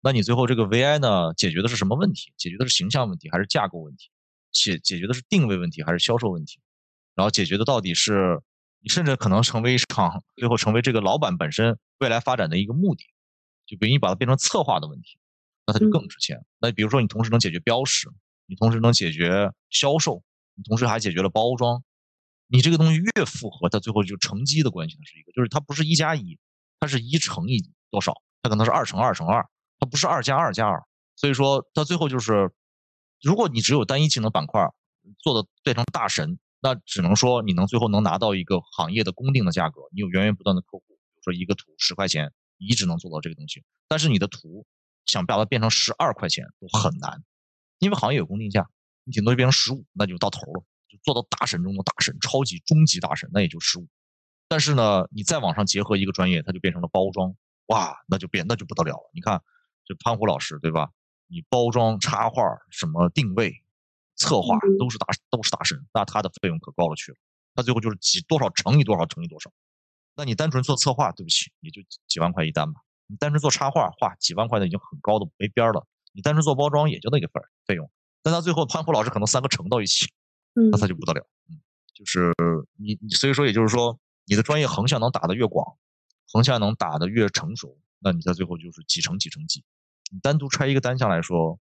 那你最后这个 VI 呢，解决的是什么问题？解决的是形象问题，还是架构问题？解解决的是定位问题，还是销售问题？然后解决的到底是你甚至可能成为一场最后成为这个老板本身未来发展的一个目的。就比如你把它变成策划的问题，那它就更值钱。那比如说你同时能解决标识，你同时能解决销售，你同时还解决了包装。你这个东西越复合，它最后就乘积的关系，它是一个，就是它不是一加一，它是一乘以多少，它可能是二乘二乘二，它不是二加二加二，所以说它最后就是，如果你只有单一技能板块做的变成大神，那只能说你能最后能拿到一个行业的公定的价格，你有源源不断的客户，比如说一个图十块钱，你只能做到这个东西，但是你的图想把它变成十二块钱都很难，因为行业有公定价，你顶多就变成十五，那就到头了。就做到大神中的大神，超级终极大神，那也就十五。但是呢，你再往上结合一个专业，它就变成了包装，哇，那就变那就不得了了。你看，这潘虎老师对吧？你包装、插画、什么定位、策划都是大都是大神，那他的费用可高了去了。他最后就是几多少乘以多少乘以多少。那你单纯做策划，对不起，也就几万块一单吧。你单纯做插画，画几万块的已经很高的没边儿了。你单纯做包装，也就那个份儿费用。但他最后潘虎老师可能三个乘到一起。那他就不得了，嗯，就是你，所以说，也就是说，你的专业横向能打得越广，横向能打得越成熟，那你在最后就是几成几成几。你单独拆一个单项来说，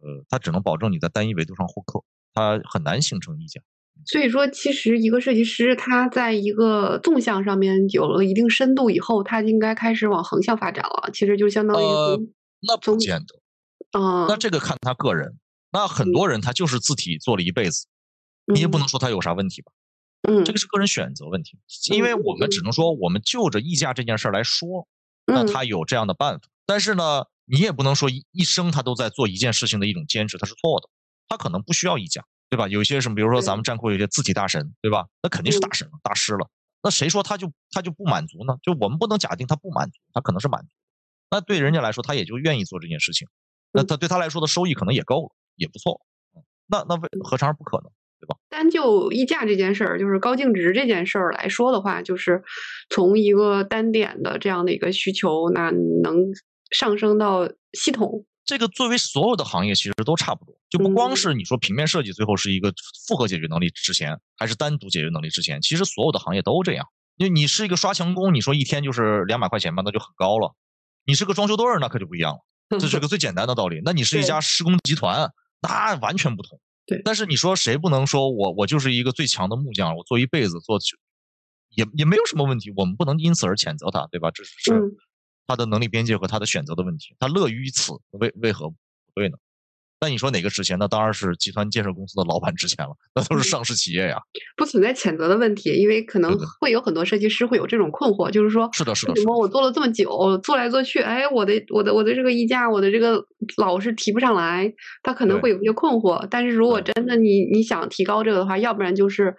呃，它只能保证你在单一维度上获客，它很难形成溢价。所以说，其实一个设计师他在一个纵向上面有了一定深度以后，他应该开始往横向发展了。其实就相当于呃，那不见得，嗯，那这个看他个人。那很多人他就是字体做了一辈子。你也不能说他有啥问题吧，嗯，这个是个人选择问题，因为我们只能说，我们就着溢价这件事儿来说，那他有这样的办法，但是呢，你也不能说一一生他都在做一件事情的一种坚持，他是错的，他可能不需要溢价，对吧？有一些什么，比如说咱们站库有些字体大神，对吧？那肯定是大神了，大师了，那谁说他就他就不满足呢？就我们不能假定他不满足，他可能是满足，那对人家来说，他也就愿意做这件事情，那他对他来说的收益可能也够了，也不错，那那为何尝不可能？对吧？单就溢价这件事儿，就是高净值这件事儿来说的话，就是从一个单点的这样的一个需求，那能上升到系统。这个作为所有的行业其实都差不多，就不光是你说平面设计最后是一个复合解决能力之前，还是单独解决能力之前，其实所有的行业都这样。因为你是一个刷墙工，你说一天就是两百块钱吧，那就很高了；你是个装修队儿，那可就不一样了。这是个 最简单的道理。那你是一家施工集团，那完全不同。对，但是你说谁不能说我我就是一个最强的木匠，我做一辈子做，也也没有什么问题，我们不能因此而谴责他，对吧？这是他的能力边界和他的选择的问题，他乐于此，为为何不对呢？那你说哪个值钱？那当然是集团建设公司的老板值钱了，那都是上市企业呀。不存在谴责的问题，因为可能会有很多设计师会有这种困惑，就是说，是的，是的，为什么我做了这么久，做来做去，哎，我的我的我的这个溢价，我的这个老是提不上来，他可能会有一些困惑。但是如果真的你你想提高这个的话，要不然就是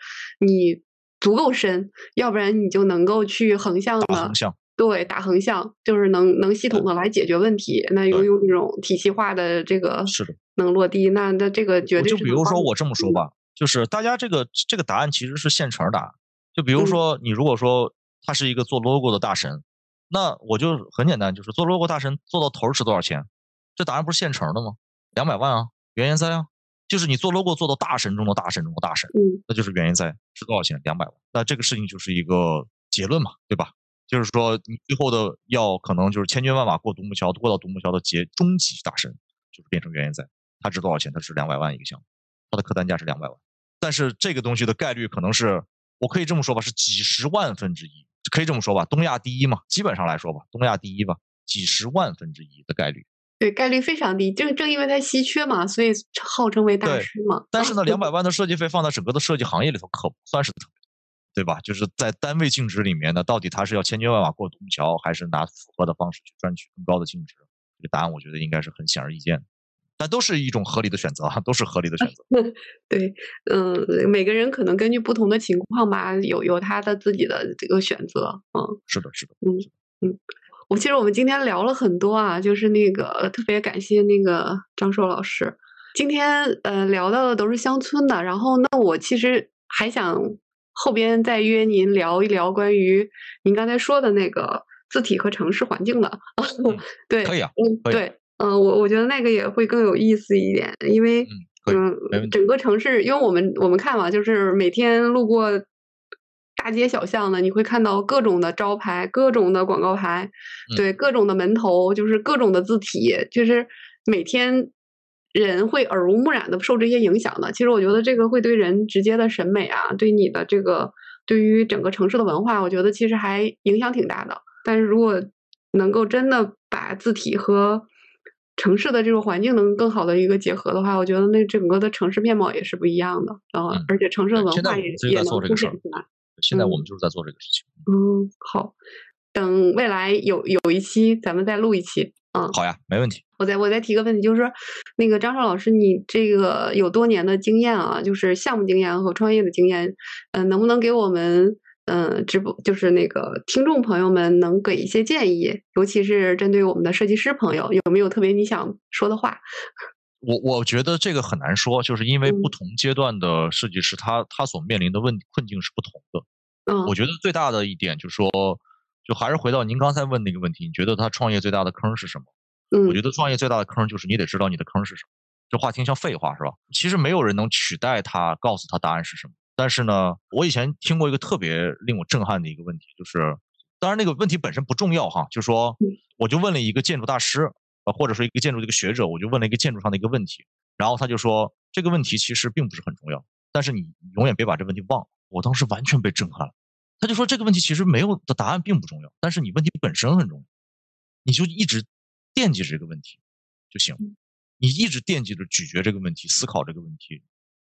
你足够深，要不然你就能够去横向的，横向，对，打横向就是能能系统的来解决问题。那用用这种体系化的这个是的。能落地，那那这个绝我对就比如说，我这么说嗯吧，就是大家这个这个答案其实是现成儿答案。就比如嗯说，你如果说他是一个做 logo 的大神，那我就很简单，就是做 logo 大神做到头儿是多少钱？这答案不是现成儿的吗？两百万啊，原研哉啊，就是你做 logo 做到大神中的大神中的大神，嗯那就是原研哉是多少钱？两百万。那这个事情就是一个结论嘛，对吧？就是说，你最后的要可能就是千军万马过独木桥，过到独木桥的结终极大神就是变成原研哉，他值多少钱？他值两百万一个项目，他的客单价是两百万。但是这个东西的概率可能是，我可以这么说吧，是几十万分之一，可以这么说吧，东亚第一嘛，基本上来说吧，东亚第一吧，几十万分之一的概率。对，概率非常低，正正因为它稀缺嘛，所以号称为大师嘛。但是呢，两百万的设计费放在整个的设计行业里头，可不算是特别多，对吧？就是在单位净值里面呢，到底他是要千军万马过独木桥，还是拿复合的方式去赚取更高的净值？这个答案我觉得应该是很显而易见的，但都是一种合理的选择啊，都是合理的选择。对，嗯，每个人可能根据不同的情况吧，有有他的自己的这个选择，嗯。是的，是的，嗯嗯我其实我们今天聊了很多啊，就是那个特别感谢那个张硕老师。今天呃聊到的都是乡村的，然后那我其实还想后边再约您聊一聊关于您刚才说的那个字体和城市环境的。对，可以啊，嗯，对，嗯、我我觉得那个也会更有意思一点，因为嗯，整个城市，因为我们我们看嘛，就是每天路过大街小巷的，你会看到各种的招牌、各种的广告牌，嗯。对，各种的门头，就是各种的字体，就是每天人会耳濡目染的受这些影响的。其实我觉得这个会对人直接的审美啊，对你的这个对于整个城市的文化，我觉得其实还影响挺大的。但是如果能够真的把字体和城市的这种环境能更好的一个结合的话，我觉得那整个的城市面貌也是不一样的，然后嗯而且城市的文化也也能凸显出来。现在我嗯们就是在做这个事情。嗯，好，等未来有有一期咱们再录一期。嗯，好呀，没问题。我再我再提个问题，就是说那个张硕老师，你这个有多年的经验啊，就是项目经验和创业的经验，嗯、能不能给我们嗯、呃直播就是那个听众朋友们能给一些建议，尤其是针对我们的设计师朋友，有没有特别你想说的话？我我觉得这个很难说，就是因为嗯不同阶段的设计师，他他所面临的问困境是不同的。嗯我觉得最大的一点就是说，就还是回到您刚才问那个问题，你觉得他创业最大的坑是什么？我觉嗯得创业最大的坑就是你得知道你的坑是什么。这话听像废话是吧？其实没有人能取代他，告诉他答案是什么。但是呢，我以前听过一个特别令我震撼的一个问题，就是当然那个问题本身不重要哈，就说嗯我就问了一个建筑大师，呃，或者说一个建筑的一个学者，我就问了一个建筑上的一个问题，然后他就说这个问题其实并不是很重要，但是你永远别把这问题忘了。我当时完全被震撼了。他就说这个问题其实没有的答案并不重要，但是你问题本身很重要，你就一直惦记着这个问题就行。你一直惦记着咀嚼这个问题，思考这个问题，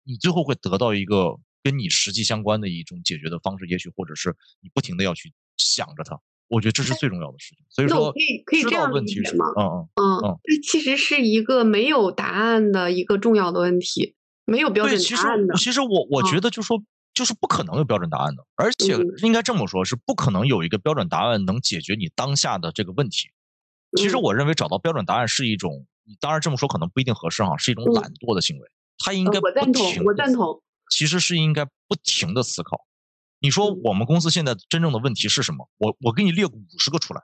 你最后会得到一个跟你实际相关的一种解决的方式，也许或者是你不停的要去想着它。我觉得这是最重要的事情。所以说我可，以可以知道这样问题是，吗嗯嗯，嗯嗯，这其实是一个没有答案的一个重要的问题，没有标，准答案的。其实我我嗯觉得就说就是不可能有标准答案的，而且嗯应该这么说，是不可能有一个标准答案能解决你当下的这个问题。其实嗯我认为找到标准答案是一种，当然这么说可能不一定合适哈，是一种嗯懒惰的行为。他应呃该不我赞同停，我赞同。其实是应该不停的思考。你说嗯我们公司现在真正的问题是什么？我我给你列五十个出来，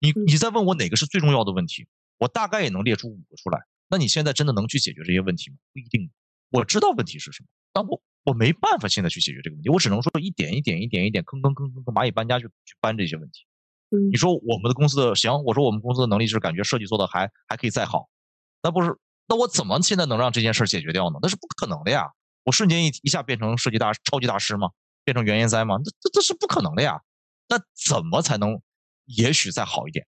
你嗯你再问我哪个是最重要的问题，我大概也能列出五个出来。那你现在真的能去解决这些问题吗？不一定。我知道问题是什么，但我我没办法现在去解决这个问题，我只能说一点一点一点一点坑坑坑坑坑蚂蚁搬家去去搬这些问题。嗯你说我们的公司的行，我说我们公司的能力就是感觉设计做的还还可以再好，那不是那我怎么现在能让这件事儿解决掉呢？那是不可能的呀！我瞬间一一下变成设计大超级大师吗？变成原研哉吗？这这这是不可能的呀！那怎么才能也许再好一点？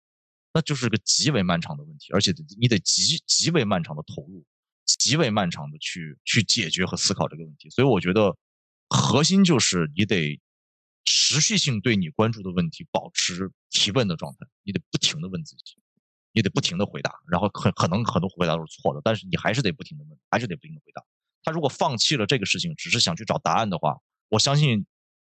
那就是个极为漫长的问题，而且你得极极为漫长的投入，极为漫长的去去解决和思考这个问题。所以我觉得核心就是你得持续性对你关注的问题保持提问的状态，你得不停的问自己，你得不停的回答，然后很可能很多回答都是错的，但是你还是得不停的问，还是得不停的回答。他如果放弃了这个事情，只是想去找答案的话，我相信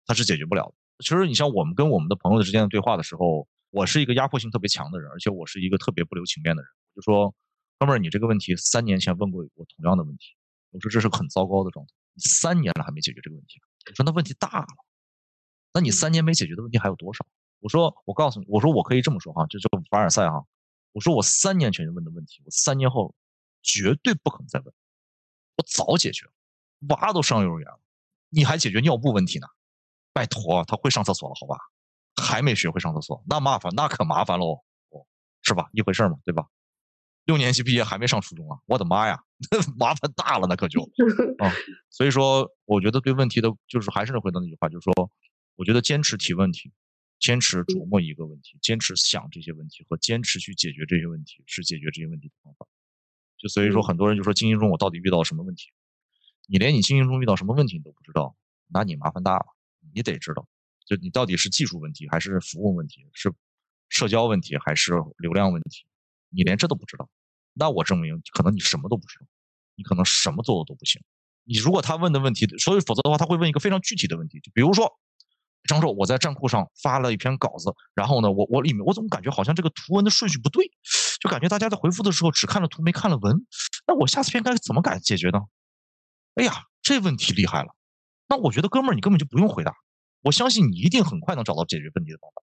他是解决不了的。其实你像我们跟我们的朋友之间的对话的时候，我是一个压迫性特别强的人，而且我是一个特别不留情面的人。就说，哥们儿，你这个问题三年前问过我同样的问题，我说这是很糟糕的状态，你三年了还没解决这个问题。我说那问题大了，那你三年没解决的问题还有多少？我说我告诉你，我说我可以这么说哈，就就凡尔赛哈，我说我三年前就问的问题，我三年后绝对不可能再问，我早解决了，娃都上幼儿园了，你还解决尿布问题呢？拜托，他会上厕所了好吧？还没学会上厕所，那麻烦，那可麻烦喽，是吧？一回事嘛，对吧？六年级毕业还没上初中啊，我的妈呀，麻烦大了，那可就 啊。所以说，我觉得对问题的，就是还是回到那句话，就是说，我觉得坚持提问题，坚持琢磨一个问题，坚持想这些问题和坚持去解决这些问题，是解决这些问题的方法。就所以说，很多人就说经营中我到底遇到了什么问题？你连你经营中遇到什么问题你都不知道，那你麻烦大了，你得知道，就你到底是技术问题还是服务问题，是社交问题还是流量问题，你连这都不知道。那我证明，可能你什么都不知道，你可能什么做的都不行。你如果他问的问题，所以否则的话，他会问一个非常具体的问题，就比如说，张硕，我在站库上发了一篇稿子，然后呢，我我里面我怎么感觉好像这个图文的顺序不对，就感觉大家在回复的时候只看了图没看了文，那我下次篇该怎么改解决呢？哎呀，这问题厉害了，那我觉得哥们儿你根本就不用回答，我相信你一定很快能找到解决问题的方法，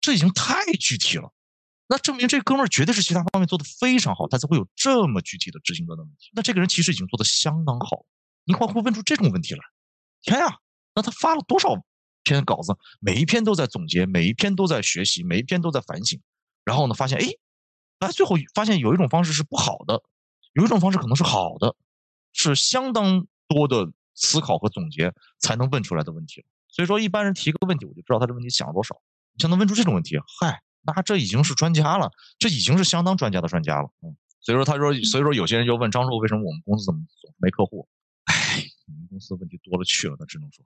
这已经太具体了。那证明这哥们儿绝对是其他方面做的非常好，他才会有这么具体的执行端的问题。那这个人其实已经做的相当好，你会会问出这种问题来？天呀！那他发了多少篇稿子？每一篇都在总结，每一篇都在学习，每一篇都在反省。然后呢，发现哎，哎，最后发现有一种方式是不好的，有一种方式可能是好的，是相当多的思考和总结才能问出来的问题。所以说，一般人提个问题，我就知道他这问题想了多少。像能问出这种问题，嗨。那这已经是专家了，这已经是相当专家的专家了。嗯，所以说他说，所以说有些人就问张硕，为什么我们公司怎么总没客户？哎，你们公司问题多了去了，那只能说，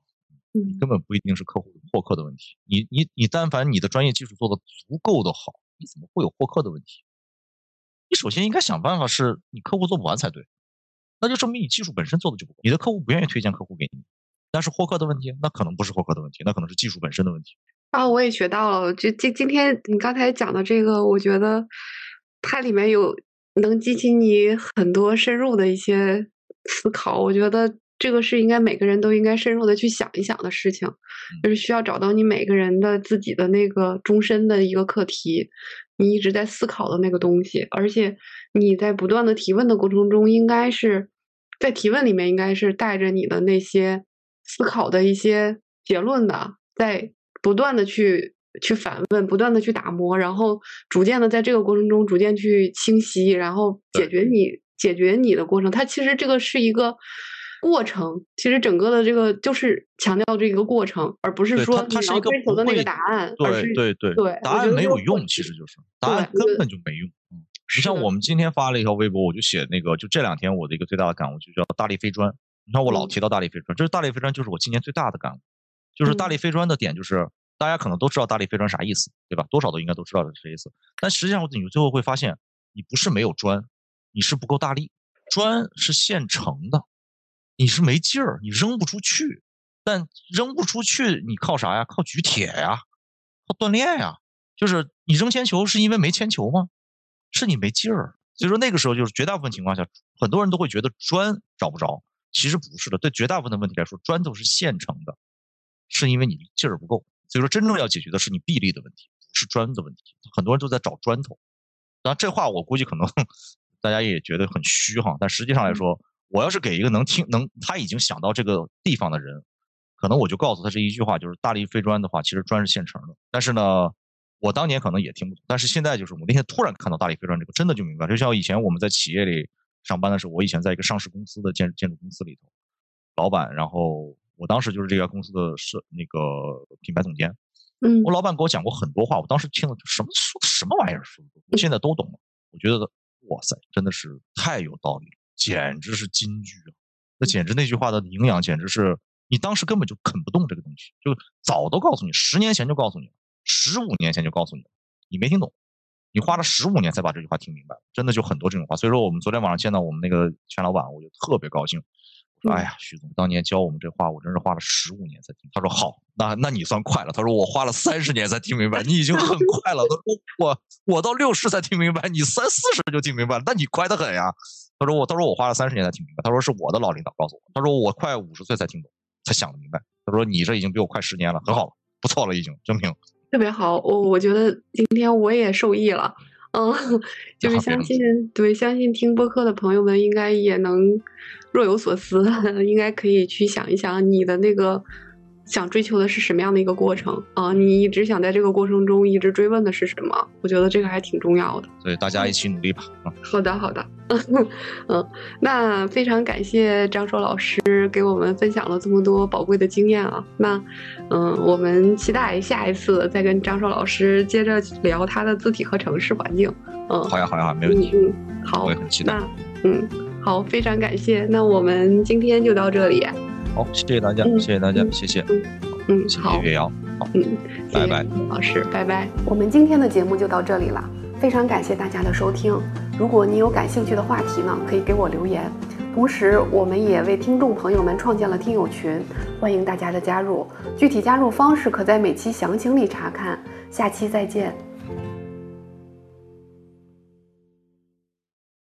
嗯，根本不一定是客户获客的问题。你你你，但凡你的专业技术做的足够的好，你怎么会有获客的问题？你首先应该想办法是你客户做不完才对，那就证明你技术本身做的就不够，你的客户不愿意推荐客户给你。但是获客的问题，那可能不是获客的问题，那可能是技术本身的问题。啊，我也学到了。就今今天你刚才讲的这个，我觉得它里面有能激起你很多深入的一些思考。我觉得这个是应该每个人都应该深入的去想一想的事情，就是需要找到你每个人的自己的那个终身的一个课题，你一直在思考的那个东西。而且你在不断的提问的过程中，应该是在提问里面应该是带着你的那些思考的一些结论的，在。不断的去去反问，不断的去打磨，然后逐渐的在这个过程中逐渐去清晰，然后解决你解决你的过程。它其实这个是一个过程，其实整个的这个就是强调这个过程，而不是说你要追求的那个答案。对对对对，答案没有用，其实就是答案根本就没用。嗯，你像我们今天发了一条微博，我就写那个，就这两天我的一个最大的感悟就叫大力飞砖。你看我老提到大力飞砖，这是大力飞砖，就是我今年最大的感悟。就是大力飞砖的点，就是大家可能都知道大力飞砖啥意思，对吧？多少都应该都知道是啥意思。但实际上，你最后会发现，你不是没有砖，你是不够大力。砖是现成的，你是没劲儿，你扔不出去。但扔不出去，你靠啥呀？靠举铁呀，靠锻炼呀。就是你扔铅球是因为没铅球吗？是你没劲儿。所以说那个时候，就是绝大部分情况下，很多人都会觉得砖找不着，其实不是的。对绝大部分的问题来说，砖都是现成的。是因为你劲儿不够，所以说真正要解决的是你臂力的问题，不是砖的问题。很多人都在找砖头，当然这话我估计可能大家也觉得很虚哈，但实际上来说，我要是给一个能听能他已经想到这个地方的人，可能我就告诉他这一句话，就是大力飞砖的话，其实砖是现成的。但是呢，我当年可能也听不懂，但是现在就是我那天突然看到大力飞砖这个，真的就明白。就像以前我们在企业里上班的时候，我以前在一个上市公司的建建筑公司里头，老板然后。我当时就是这家公司的设那个品牌总监，嗯，我老板给我讲过很多话，我当时听了什么说什么玩意儿说的，现在都懂了。我觉得哇塞，真的是太有道理了，简直是金句啊！那简直那句话的营养，简直是你当时根本就啃不动这个东西，就早都告诉你，十年前就告诉你了，十五年前就告诉你了，你没听懂，你花了十五年才把这句话听明白，真的就很多这种话。所以说，我们昨天晚上见到我们那个全老板，我就特别高兴。哎呀，徐总当年教我们这话，我真是花了十五年才听。他说好，那那你算快了。他说我花了三十年才听明白，你已经很 快了。他说我我到六十才听明白，你三四十就听明白了，那你快得很呀。他说我，他说我花了三十年才听明白。他说是我的老领导告诉我，他说我快五十岁才听懂，才想得明白。他说你这已经比我快十年了，很好了，不错了，已经证明特别好。我我觉得今天我也受益了。嗯，就是相信对相信听播客的朋友们应该也能若有所思，应该可以去想一想你的那个。想追求的是什么样的一个过程啊？你一直想在这个过程中一直追问的是什么？我觉得这个还挺重要的。所以大家一起努力吧。好的，好的。嗯，那非常感谢张硕老师给我们分享了这么多宝贵的经验啊。那，嗯，我们期待下一次再跟张硕老师接着聊他的字体和城市环境。嗯，好呀，好呀，没问题。嗯，好，我也很期待。嗯，好，非常感谢。那我们今天就到这里。好，谢谢大家，谢谢大家，谢谢，嗯，谢谢岳瑶，好，嗯，拜拜，老师，拜拜。我们今天的节目就到这里了，非常感谢大家的收听。如果你有感兴趣的话题呢，可以给我留言。同时，我们也为听众朋友们创建了听友群，欢迎大家的加入。具体加入方式可在每期详情里查看。下期再见。